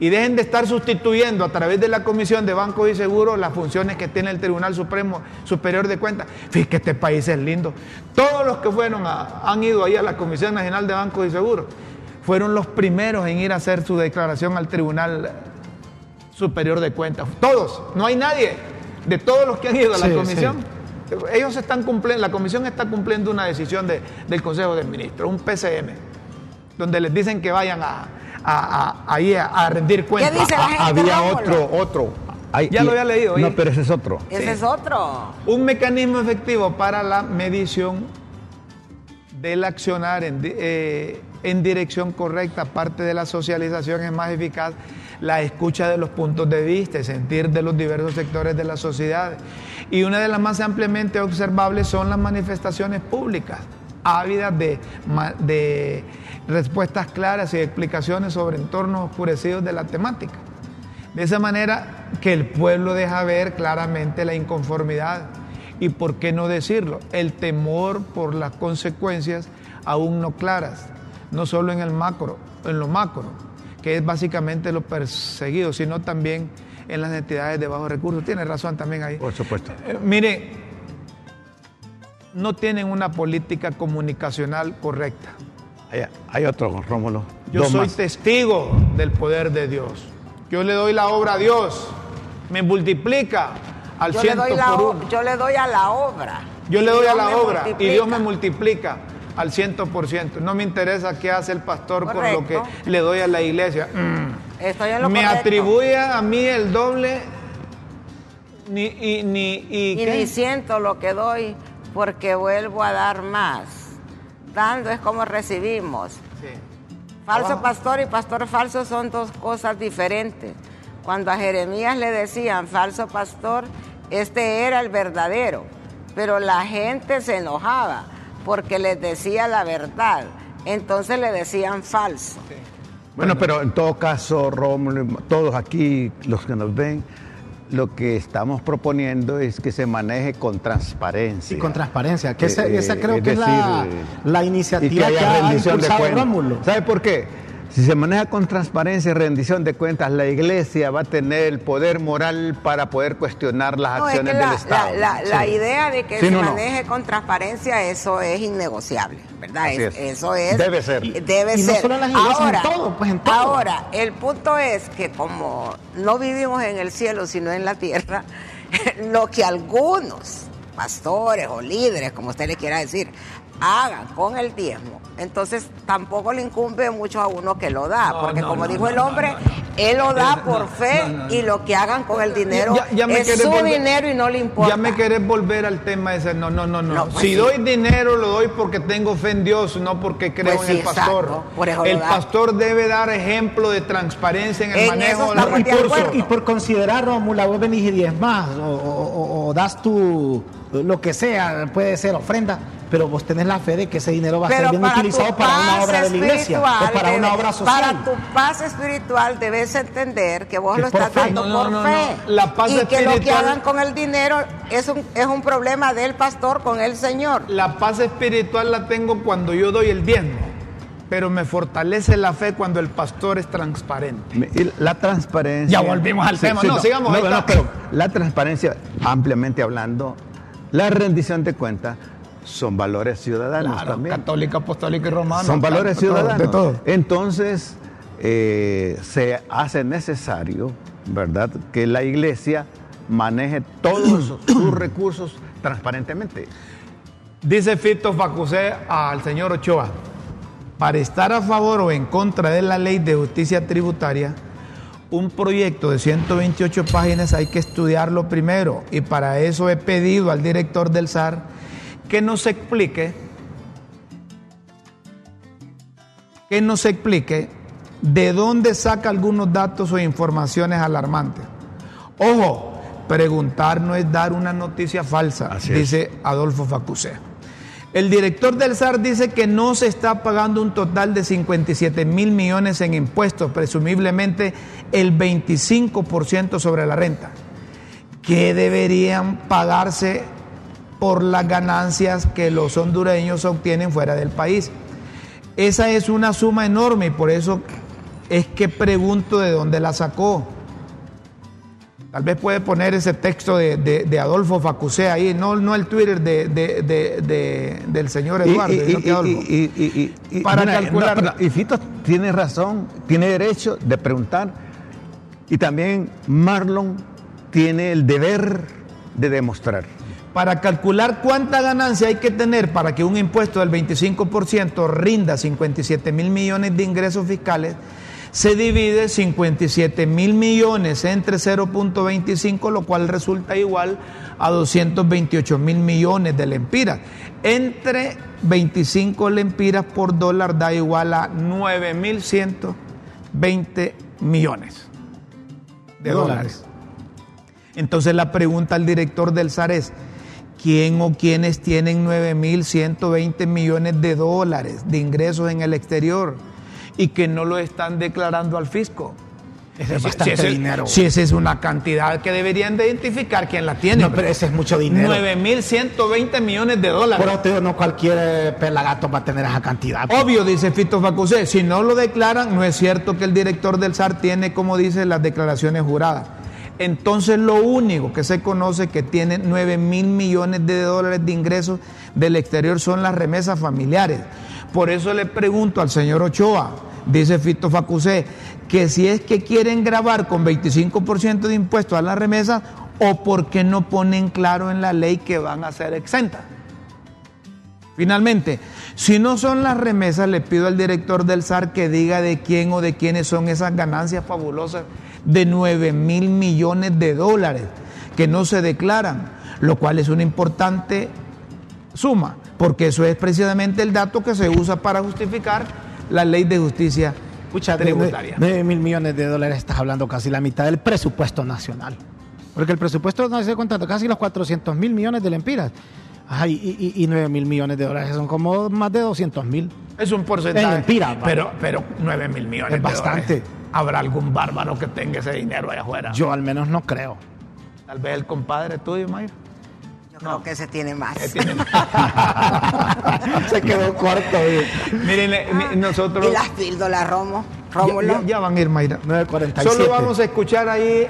Y dejen de estar sustituyendo a través de la Comisión de Bancos y Seguros las funciones que tiene el Tribunal Supremo Superior de Cuentas. Fíjate que este país es lindo. Todos los que fueron han ido ahí a la Comisión Nacional de Bancos y Seguros fueron los primeros en ir a hacer su declaración al Tribunal Superior de Cuentas. Todos, no hay nadie de todos los que han ido a la comisión. Ellos están cumpliendo, la comisión está cumpliendo una decisión del Consejo de Ministros, un PCM, donde les dicen que vayan a, a, rendir cuentas. ¿Qué dice la gente, Había otro, otro. ya lo había leído. No, pero ese es otro. Ese es otro. Un mecanismo efectivo para la medición del accionar en, eh, en dirección correcta, parte de la socialización es más eficaz la escucha de los puntos de vista y sentir de los diversos sectores de la sociedad. Y una de las más ampliamente observables son las manifestaciones públicas, ávidas de, de respuestas claras y explicaciones sobre entornos oscurecidos de la temática. De esa manera que el pueblo deja ver claramente la inconformidad y, por qué no decirlo, el temor por las consecuencias aún no claras, no solo en el macro, en lo macro, que es básicamente lo perseguido, sino también en las entidades de bajos recursos. Tiene razón también ahí. Por supuesto. Eh, mire, no tienen una política comunicacional correcta. Hay, otro, Rómulo. Yo soy testigo del poder de Dios. Yo le doy la obra a Dios. Me multiplica al ciento por uno. Yo le doy a la obra. Yo le doy a la obra y Dios me multiplica al ciento por ciento. No me interesa qué hace el pastor con lo que le doy a la iglesia. Mm. me atribuye a mí el doble ni, y, ni, y, ni siento lo que doy porque vuelvo a dar más. Dando es como recibimos. Falso pastor y pastor falso son dos cosas diferentes. Cuando a Jeremías le decían falso pastor, este era el verdadero, pero la gente se enojaba porque les decía la verdad. Entonces le decían falso. Bueno, pero en todo caso, Rómulo, todos aquí, los que nos ven, lo que estamos proponiendo es que se maneje con transparencia. Y con transparencia, que esa, eh, creo que es la, la, iniciativa que, haya rendición de Rómulo. ¿Sabe por qué? Si se maneja con transparencia y rendición de cuentas, la iglesia va a tener el poder moral para poder cuestionar las acciones del Estado. La, idea de que se maneje con transparencia, eso es innegociable, ¿verdad? Eso es. Debe ser. Debe ser. solo las ahora, en todo, pues en todo. Ahora, el punto es que como no vivimos en el cielo, sino en la tierra, lo que algunos pastores o líderes, como usted le quiera decir, hagan con el diezmo, entonces tampoco le incumbe mucho a uno que lo da, porque como dijo el hombre, él lo da por fe y lo que hagan con el dinero es su dinero y no le importa. Ya me querés volver al tema ese, no, no, no, no. Pues si doy dinero lo doy porque tengo fe en Dios, no porque creo pues en el pastor. el pastor debe dar ejemplo de transparencia en el manejo de los recursos. Y por considerar, Rómula, vos venís y diez más, o das tu lo que sea, puede ser ofrenda, pero vos tenés la fe de que ese dinero va a ser bien utilizado para una obra de la iglesia o para una obra social. Para tu paz espiritual debes entender que vos lo estás dando por fe. La paz y que lo que hagan con el dinero es un, es un problema del pastor con el Señor. La paz espiritual la tengo cuando yo doy el diezmo pero me fortalece la fe cuando el pastor es transparente. la transparencia. Ya volvimos al tema. No, sigamos. pero la transparencia, ampliamente hablando, la rendición de cuentas son valores ciudadanos también. Católico, apostólico y romano. Son valores ciudadanos. De todo. Entonces, eh, se hace necesario, ¿verdad?, que la iglesia maneje todos sus recursos transparentemente. Dice Fito Facusé al señor Ochoa, para estar a favor o en contra de la ley de justicia tributaria, un proyecto de 128 páginas hay que estudiarlo primero y para eso he pedido al director del SAR que nos explique que nos explique de dónde saca algunos datos o informaciones alarmantes. Ojo, preguntar no es dar una noticia falsa, dice Adolfo Facusé. El director del SAR dice que no se está pagando un total de 57 mil millones en impuestos, presumiblemente el 25% sobre la renta. ¿Qué deberían pagarse por las ganancias que los hondureños obtienen fuera del país. Esa es una suma enorme y por eso es que pregunto de dónde la sacó. Tal vez puede poner ese texto de, de- de Adolfo Facusé ahí, no, no el Twitter de, de- de- de- del señor Eduardo. Adolfo. y- y- y- y- Para mira, calcular. no, pero- y Fito tiene razón, tiene derecho de preguntar. Y también Marlon tiene el deber de demostrar. Para calcular cuánta ganancia hay que tener para que un impuesto del 25% rinda 57 mil millones de ingresos fiscales, se divide 57 mil millones entre 0.25, lo cual resulta igual a 228 mil millones de lempiras. Entre 25 lempiras por dólar da igual a 9.120 millones de dólares. Entonces la pregunta al director del SAR es, ¿quién o quiénes tienen 9.120 millones de dólares de ingresos en el exterior y que no lo están declarando al fisco? Ese es bastante si ese- dinero. Si esa es una cantidad que deberían de identificar quién la tiene. No, pero ese es mucho dinero. 9.120 millones de dólares. Por eso no cualquier eh, pelagato va a tener esa cantidad. Obvio, dice Fito Facusé, si no lo declaran, no es cierto que el director del SAR tiene, como dice, las declaraciones juradas. Entonces lo único que se conoce que tiene 9 mil millones de dólares de ingresos del exterior son las remesas familiares. Por eso le pregunto al señor Ochoa, dice Fito Facusé, que si es que quieren grabar con 25% de impuestos a las remesas o porque no ponen claro en la ley que van a ser exentas. Finalmente, si no son las remesas, le pido al director del SAR que diga de quién o de quiénes son esas ganancias fabulosas de 9 mil millones de dólares que no se declaran, lo cual es una importante suma, porque eso es precisamente el dato que se usa para justificar la ley de justicia Escucha, tributaria. de 9 mil millones de dólares estás hablando casi la mitad del presupuesto nacional. Porque el presupuesto no se contando casi los 400 mil millones de lempiras. Ay, y, y, y 9 mil millones de dólares son como más de 200 mil. Es un porcentaje. En empira, va. pero, pero 9 mil millones. Es de bastante. dólares. Habrá algún bárbaro que tenga ese dinero allá afuera. Yo al menos no creo. Tal vez el compadre tuyo, Mayra. Yo creo que se tiene más. que tiene- se quedó corto. eh. Miren, mi- nosotros. Y las píldoras, Romo. ya, Rómulo. ya- ya van a ir, Mayra. 9.47. Solo vamos a escuchar ahí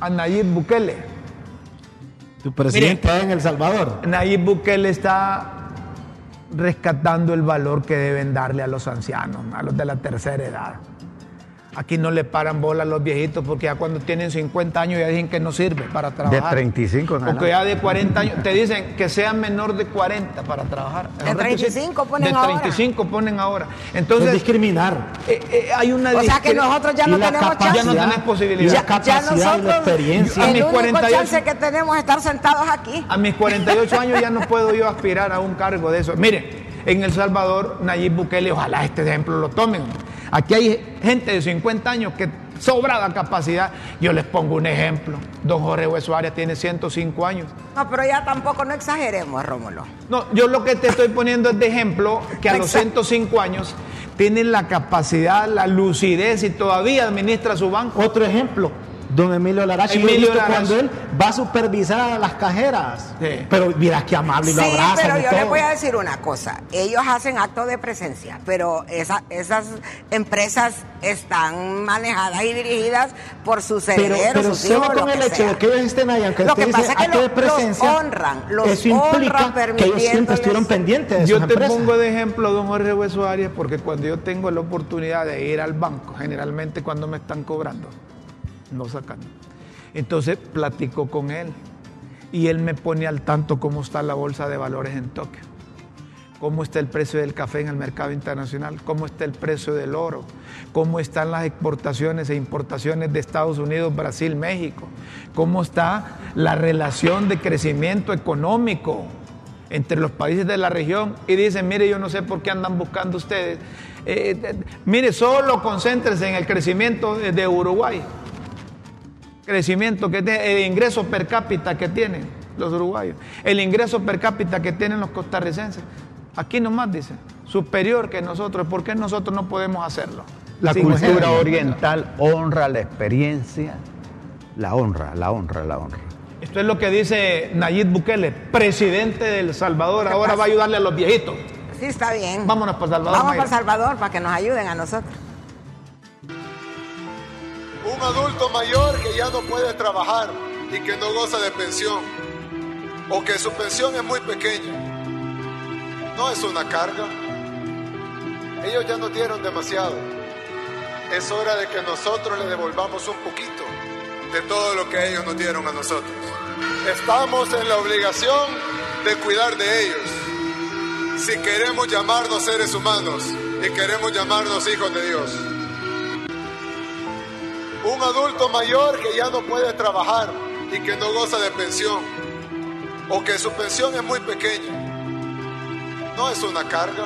a Nayib Bukele. Tu presidente en El Salvador. Nayib Bukele está rescatando el valor que deben darle a los ancianos, a los de la tercera edad. Aquí no le paran bola a los viejitos porque ya cuando tienen 50 años ya dicen que no sirve para trabajar. 35 en Porque ya de 40 años, te dicen que sean menor de 40 para trabajar. De Es un requisito. 35 ponen De ahora. 35 ponen ahora. Es Entonces, discriminar. eh, eh, hay una O sea que nosotros ya no la tenemos capacidad- Ya no chance. tenés posibilidad. La Ya, ya capacidad y la nosotros, experiencia. A el mis único 48 chance que tenemos es estar sentados aquí. A mis 48 años ya no puedo yo aspirar a un cargo de eso. Mire, en El Salvador, Nayib Bukele, ojalá este ejemplo lo tomen. Aquí hay gente de 50 años que sobrada capacidad. Yo les pongo un ejemplo. Don Jorge Hueso Arias tiene 105 años. No, pero ya tampoco no exageremos, Rómulo. No, yo lo que te estoy poniendo es de ejemplo que a los Exacto. 105 años tienen la capacidad, la lucidez y todavía administra su banco. Otro ejemplo, don Emilio Larachi. Yo he Emilio cuando él va a supervisar a las cajeras. Sí. Pero mira qué amable y lo Sí, abrazan pero y yo todo. les voy a decir una cosa. Ellos hacen acto de presencia, pero esa- esas empresas están manejadas y dirigidas por sus Pero, herederos, pero sus hijos, solo con lo el hecho sea. de que ellos estén ahí, aunque Lo que dice pasa es que acto de lo- los presencia, honran, los eso implica honran que ellos siempre estuvieron pendientes de Yo te empresas. pongo de ejemplo, don Jorge Hueso Arias, porque cuando yo tengo la oportunidad de ir al banco, generalmente cuando me están cobrando, no sacan. Entonces platico con él y él me pone al tanto cómo está la bolsa de valores en Tokio, cómo está el precio del café en el mercado internacional, cómo está el precio del oro, cómo están las exportaciones e importaciones de Estados Unidos, Brasil, México, cómo está la relación de crecimiento económico entre los países de la región y dicen, mire, yo no sé por qué andan buscando ustedes. Eh, eh, mire, solo concéntrese en el crecimiento de Uruguay. Crecimiento que tiene, el ingreso per cápita que tienen los uruguayos, el ingreso per cápita que tienen los costarricenses. Aquí nomás dice, superior que nosotros. ¿Por qué nosotros no podemos hacerlo? La Sin cultura ejemplo. oriental honra la experiencia, la honra, la honra, la honra. Esto es lo que dice Nayib Bukele, presidente de El Salvador. Ahora va a ayudarle a los viejitos. Sí, está bien. Vámonos para Salvador. Vamos Mayra. para Salvador para que nos ayuden a nosotros. Un adulto mayor que ya no puede trabajar y que no goza de pensión o que su pensión es muy pequeña. No es una carga. Ellos ya nos dieron demasiado. Es hora de que nosotros le devolvamos un poquito de todo lo que ellos nos dieron a nosotros. Estamos en la obligación de cuidar de ellos. Si queremos llamarnos seres humanos y queremos llamarnos hijos de Dios. Un adulto mayor que ya no puede trabajar y que no goza de pensión o que su pensión es muy pequeña. No es una carga.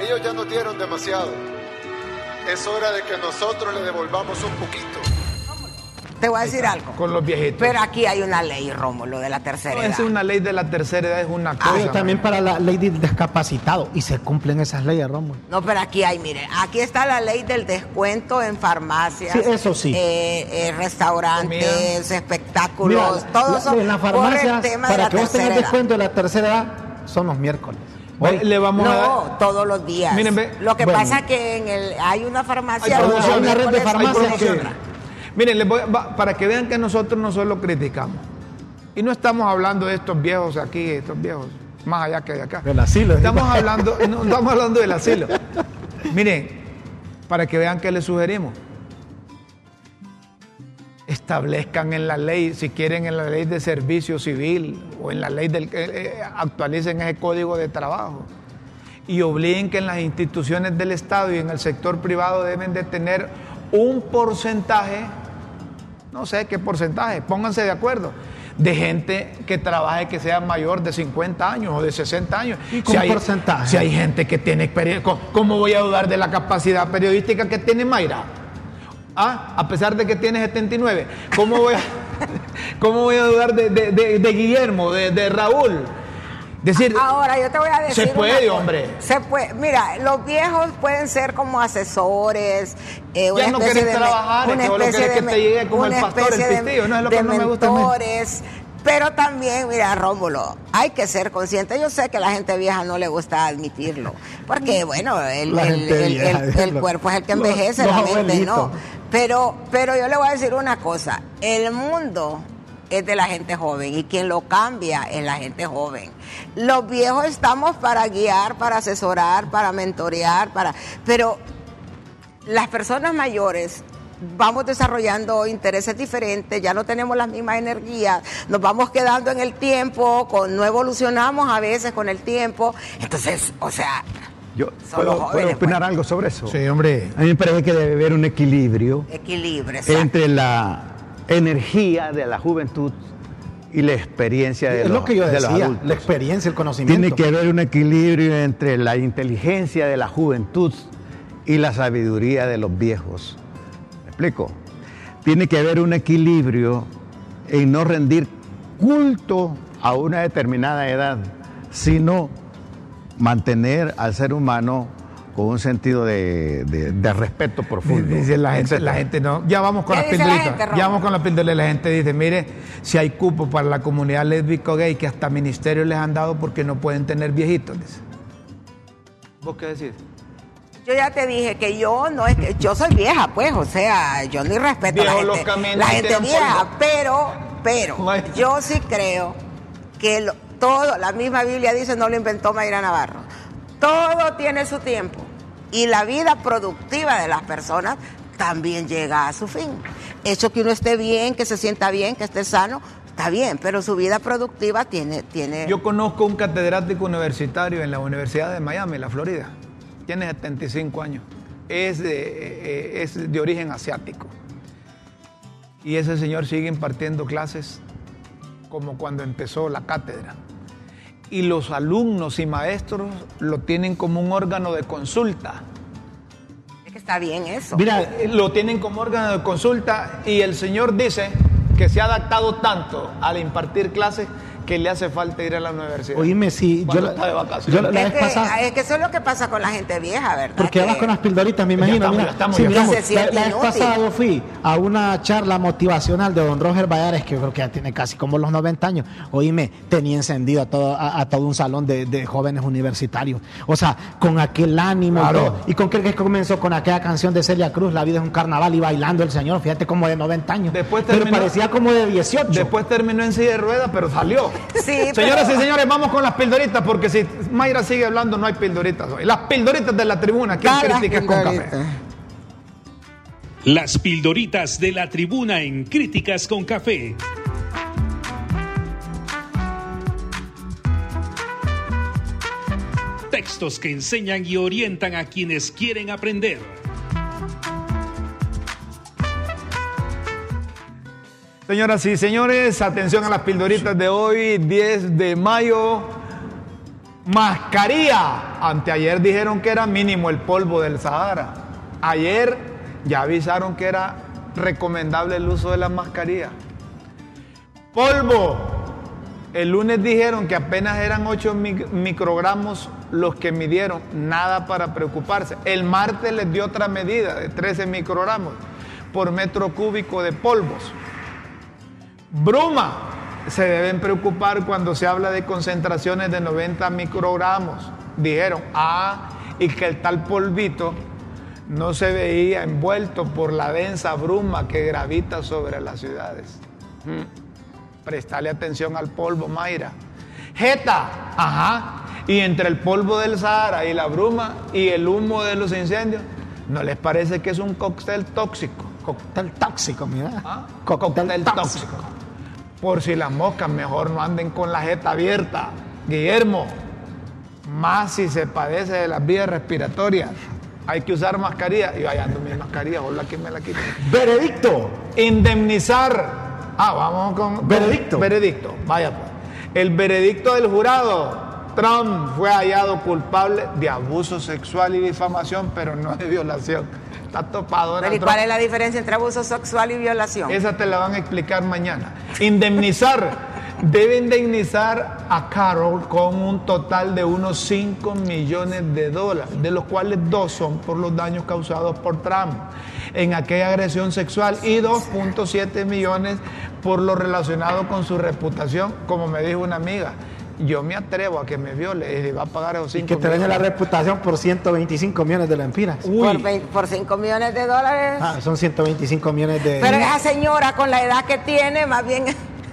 Ellos ya nos dieron demasiado. Es hora de que nosotros le devolvamos un poquito. Te voy a decir algo. Con los viejitos. Pero aquí hay una ley, Rómulo, de la tercera No, edad. es una ley de la tercera edad, es una cosa. Pero también para la ley de discapacitado. Y se cumplen esas leyes, Rómulo. No, pero aquí hay, mire, aquí está la ley del descuento en farmacias. Sí, eso sí. eh, eh, restaurantes, espectáculos, Mira, todo la- eso. en la por farmacia, el tema de para la que vos tengas descuento de la tercera edad, son los miércoles. Ve, Le vamos a dar. No, todos los días. Miren, ve, Lo que bueno. pasa es que en el, hay una farmacia. Hay hay una red de farmacias. Miren, les voy- para que vean que nosotros no solo criticamos. Y no estamos hablando de estos viejos aquí, estos viejos, más allá que de acá. Del asilo. Estamos hablando, no, estamos hablando del asilo. Miren, para que vean que les sugerimos. Establezcan en la ley, si quieren en la ley de servicio civil o en la ley del que eh, actualicen ese código de trabajo y obliguen que en las instituciones del Estado y en el sector privado deben de tener un porcentaje, no sé qué porcentaje, pónganse de acuerdo, de gente que trabaje que sea mayor de 50 años o de 60 años. ¿Y con hay, porcentaje? si hay gente que tiene experiencia, ¿cómo voy a dudar de la capacidad periodística que tiene Mayra? ¿Ah? A pesar de que tiene 79. ¿Cómo voy a, cómo voy a dudar de, de- de- de Guillermo, de Raúl? Decir, Ahora yo te voy a decir. Se puede, una hombre. Se puede. Mira, los viejos pueden ser como asesores. eh, una Ya no especie de, trabajar, una especie querés que de te llegue como el pastor, el de- pistillo, no es lo que de no me gusta mentores. Pero también, mira, Rómulo, hay que ser consciente. Yo sé que a la gente vieja no le gusta admitirlo. Porque, bueno, el, el- el- el- los- cuerpo es el que los- envejece, los la mente abuelitos. no. Pero, pero yo le voy a decir una cosa. El mundo es de la gente joven y quien lo cambia es la gente joven. Los viejos estamos para guiar, para asesorar, para mentorear, para... Pero las personas mayores vamos desarrollando intereses diferentes, ya no tenemos las mismas energías, nos vamos quedando en el tiempo, con, no evolucionamos a veces con el tiempo. Entonces, o sea, Yo Son los puedo, jóvenes, puedo opinar pues. algo sobre eso. Sí, hombre. A mí me parece que debe haber un equilibrio equilibrio. exacto. entre la energía de la juventud y la experiencia de es los, lo que yo de los decía, adultos. la experiencia, el conocimiento. Tiene que haber un equilibrio entre la inteligencia de la juventud y la sabiduría de los viejos. ¿Me explico? Tiene que haber un equilibrio en no rendir culto a una determinada edad, sino mantener al ser humano con un sentido de, de- de respeto profundo. Dice la gente, etcétera. la gente no. Ya vamos con ¿Qué las la Romo? ya vamos con las pildoritas. La gente dice, mire, si hay cupo para la comunidad lésbico gay que hasta ministerios les han dado porque no pueden tener viejitos. dice. ¿Vos qué decís? Yo ya te dije que yo no es que yo soy vieja, pues, o sea, yo ni respeto a la gente, la vieja, polvo. pero, pero, yo sí creo que lo- todo, la misma Biblia dice, no lo inventó Mayra Navarro. Todo tiene su tiempo y la vida productiva de las personas también llega a su fin. Eso que uno esté bien, que se sienta bien, que esté sano, está bien, pero su vida productiva tiene, tiene. Yo conozco un catedrático universitario en la Universidad de Miami, la Florida. Tiene 75 años. Es de, eh, es de origen asiático. Y ese señor sigue impartiendo clases como cuando empezó la cátedra. Y los alumnos y maestros lo tienen como un órgano de consulta. es que está bien eso. Mira, Lo tienen como órgano de consulta y el señor dice que se ha adaptado tanto al impartir clases que le hace falta ir a la universidad. Oíme, sí, yo la, está de vacaciones. yo la- la Es vez que, pasada... es que eso es lo que pasa con la gente vieja, ¿verdad? Porque Que- vas con las pildoritas, me imagino. estamos, mira. ya estamos, Sí, miramos. Se la, la vez pasada yo fui a una charla motivacional de don Roger Vallares, que creo que ya tiene casi como los 90 años. Oíme, tenía encendido a todo, a, a todo un salón de, de jóvenes universitarios. O sea, con aquel ánimo. y Claro. todo. ¿Y con qué que comenzó? Con aquella canción de Celia Cruz, La vida es un carnaval, y bailando el señor, fíjate como de 90 años. Después Pero terminó- parecía como de 18. Después terminó en silla de ruedas, pero salió. Sí, Señoras pero- y señores, vamos con las pildoritas, porque si Mayra sigue hablando, no hay pildoritas hoy. Las pildoritas de la tribuna, las Críticas con Café. Las pildoritas de la tribuna en Críticas con Café. Textos que enseñan y orientan a quienes quieren aprender. Señoras y señores, atención a las pildoritas de hoy, 10 de mayo. Mascarilla. Anteayer dijeron que era mínimo el polvo del Sahara. Ayer ya avisaron que era recomendable el uso de la mascarilla. Polvo. El lunes dijeron que apenas eran 8 mic- microgramos los que midieron, nada para preocuparse. El martes les dio otra medida de 13 microgramos por metro cúbico de polvos. Bruma. Se deben preocupar cuando se habla de concentraciones de 90 microgramos. Dijeron, ah, y que el tal polvito no se veía envuelto por la densa bruma que gravita sobre las ciudades. Mm. Prestale atención al polvo, Mayra. Jeta, ajá. Y entre el polvo del Sahara y la bruma y el humo de los incendios, ¿no les parece que es un cóctel tóxico? Cóctel tóxico, mira. ¿Ah? Cóctel, Cóctel tóxico. tóxico. Por si las moscas mejor no anden con la jeta abierta. Guillermo, más si se padece de las vías respiratorias. Hay que usar mascarilla. Y vaya ando mi mascarilla, hola que me la quito. Veredicto. Indemnizar. Ah, vamos con. Veredicto. Veredicto, vaya pues. El veredicto del jurado. Trump fue hallado culpable de abuso sexual y difamación, pero no de violación. Está topado. ¿y cuál es la diferencia entre abuso sexual y violación? Esa te la van a explicar mañana. Indemnizar. Debe indemnizar a Carol con un total de unos 5 millones de dólares, de los cuales dos son por los daños causados por Trump en aquella agresión sexual y 2.7 millones por lo relacionado con su reputación, como me dijo una amiga. Yo me atrevo a que me viole y va a pagar esos 5 Que te daña la millones. reputación por 125 millones de lempiras. Uy, Por, por 5 millones de dólares. Ah, son 125 millones de... Pero esa señora con la edad que tiene, más bien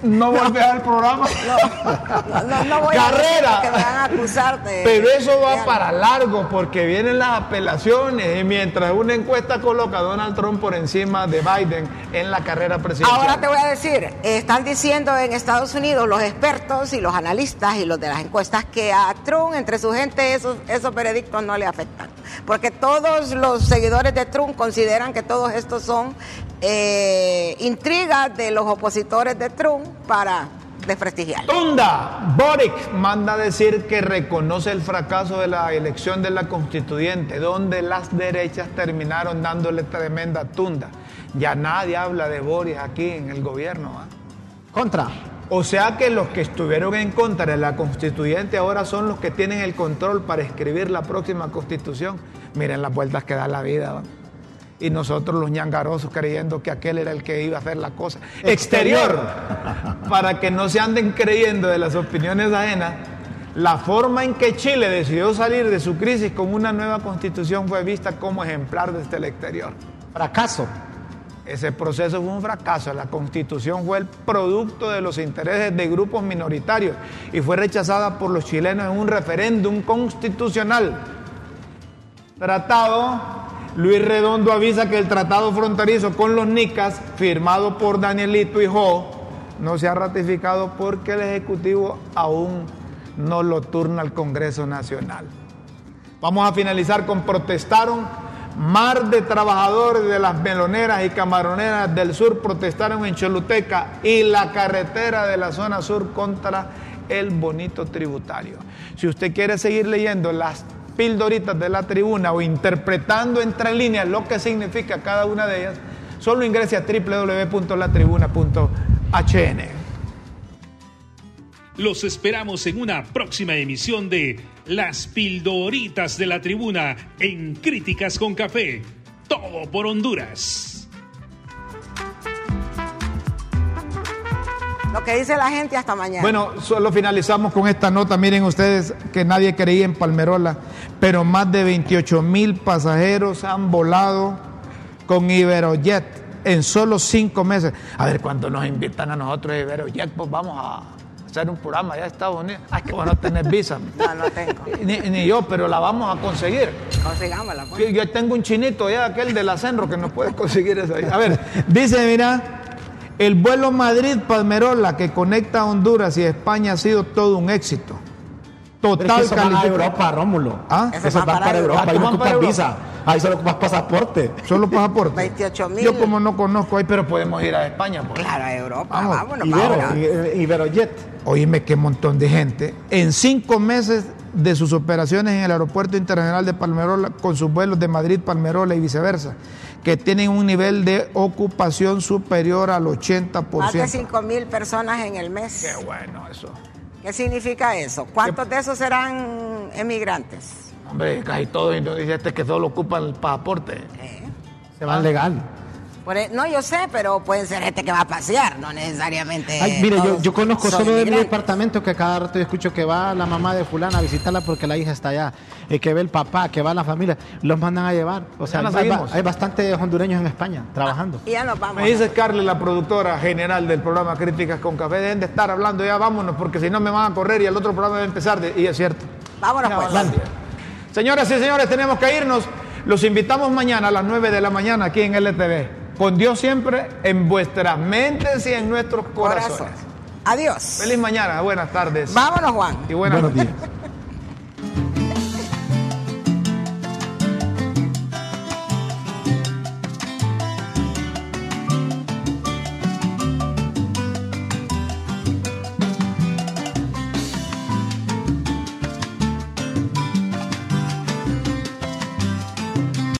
no volvés al programa. no, no, no voy Carrera. a que me van a acusar de. Pero eso va para largo porque vienen las apelaciones y mientras una encuesta coloca a Donald Trump por encima de Biden en la carrera presidencial. Ahora te voy a decir, están diciendo en Estados Unidos los expertos y los analistas y los de las encuestas que a Trump, entre su gente, esos, esos veredictos no le afectan. Porque todos los seguidores de Trump consideran que todos estos son eh, intrigas de los opositores de Trump para desprestigiarlo. Tunda, Boric manda decir que reconoce el fracaso de la elección de la constituyente, donde las derechas terminaron dándole tremenda tunda. Ya nadie habla de Boric aquí en el gobierno. ¿ah? Contra. O sea que los que estuvieron en contra de la constituyente ahora son los que tienen el control para escribir la próxima constitución. Miren las vueltas que da la vida. ¿va? Y nosotros los ñangarosos creyendo que aquel era el que iba a hacer la cosa. Exterior. para que no se anden creyendo de las opiniones ajenas. La forma en que Chile decidió salir de su crisis con una nueva constitución fue vista como ejemplar desde el exterior. Fracaso. Ese proceso fue un fracaso. La constitución fue el producto de los intereses de grupos minoritarios y fue rechazada por los chilenos en un referéndum constitucional. Tratado, Luis Redondo avisa que el tratado fronterizo con los NICAS, firmado por Danielito y Jo, no se ha ratificado porque el Ejecutivo aún no lo turna al Congreso Nacional. Vamos a finalizar con protestaron. Mar de trabajadores de las meloneras y camaroneras del sur protestaron en Choluteca y la carretera de la zona sur contra el bonito tributario. Si usted quiere seguir leyendo las pildoritas de la tribuna o interpretando entre líneas lo que significa cada una de ellas, solo ingrese a www.latribuna.hn. Los esperamos en una próxima emisión de Las Pildoritas de la Tribuna en Críticas con Café. Todo por Honduras. Lo que dice la gente hasta mañana. Bueno, solo finalizamos con esta nota. Miren ustedes que nadie creía en Palmerola, pero más de 28 mil pasajeros han volado con Iberojet en solo cinco meses. A ver, cuando nos invitan a nosotros Iberojet, pues vamos a hacer un programa allá a Estados Unidos. Ay, que bueno tener visa. no, no tengo. Ni, ni yo, pero la vamos a conseguir. Consigámosla. pues. Yo, yo tengo un chinito allá, aquel de la Cenro, que nos puede conseguir eso ahí. A ver, dice, mira, el vuelo Madrid-Palmerola que conecta a Honduras y España ha sido todo un éxito. Pero es Total que eso van a calificación. Europa, Rómulo. ¿Ah? Eso va van para para Europa. Ahí no para ocupas visa. Ahí solo ocupas pasaporte. Solo pasaporte. 28 mil. Yo como no conozco ahí, pero podemos ir a España. pues. Claro, a Europa. Vamos. Vámonos, Ibero, vámonos. I- Iberojet. Oíme qué montón de gente. En cinco meses de sus operaciones en el Aeropuerto Internacional de Palmerola, con sus vuelos de Madrid, Palmerola y viceversa, que tienen un nivel de ocupación superior al 80%. Más de 5 mil personas en el mes. Qué bueno eso. ¿Qué significa eso? ¿Cuántos de esos serán emigrantes? Hombre, casi todos indonesianos que solo ocupan el pasaporte. Eh, Se van legal. Por e- no, yo sé, pero pueden ser gente que va a pasear, no necesariamente. Ay, mire, yo, yo conozco solo de mi departamento que cada rato yo escucho que va la mamá de fulana a visitarla porque la hija está allá, y que ve el papá, que va la familia, los mandan a llevar. O sea, hay, hay bastantes hondureños en España trabajando. Y ya nos vamos. Me dice Carly, la productora general del programa Críticas con Café, deben de estar hablando ya, vámonos, porque si no me van a correr y el otro programa va a empezar. de- y es cierto. Vámonos pues. Señoras y señores, tenemos que irnos. Los invitamos mañana a las 9 de la mañana aquí en LTV. Con Dios siempre en vuestras mentes y en nuestros corazones. Corazón. Adiós. Feliz mañana, buenas tardes Vámonos, Juan. y buenas Buenos noches. días.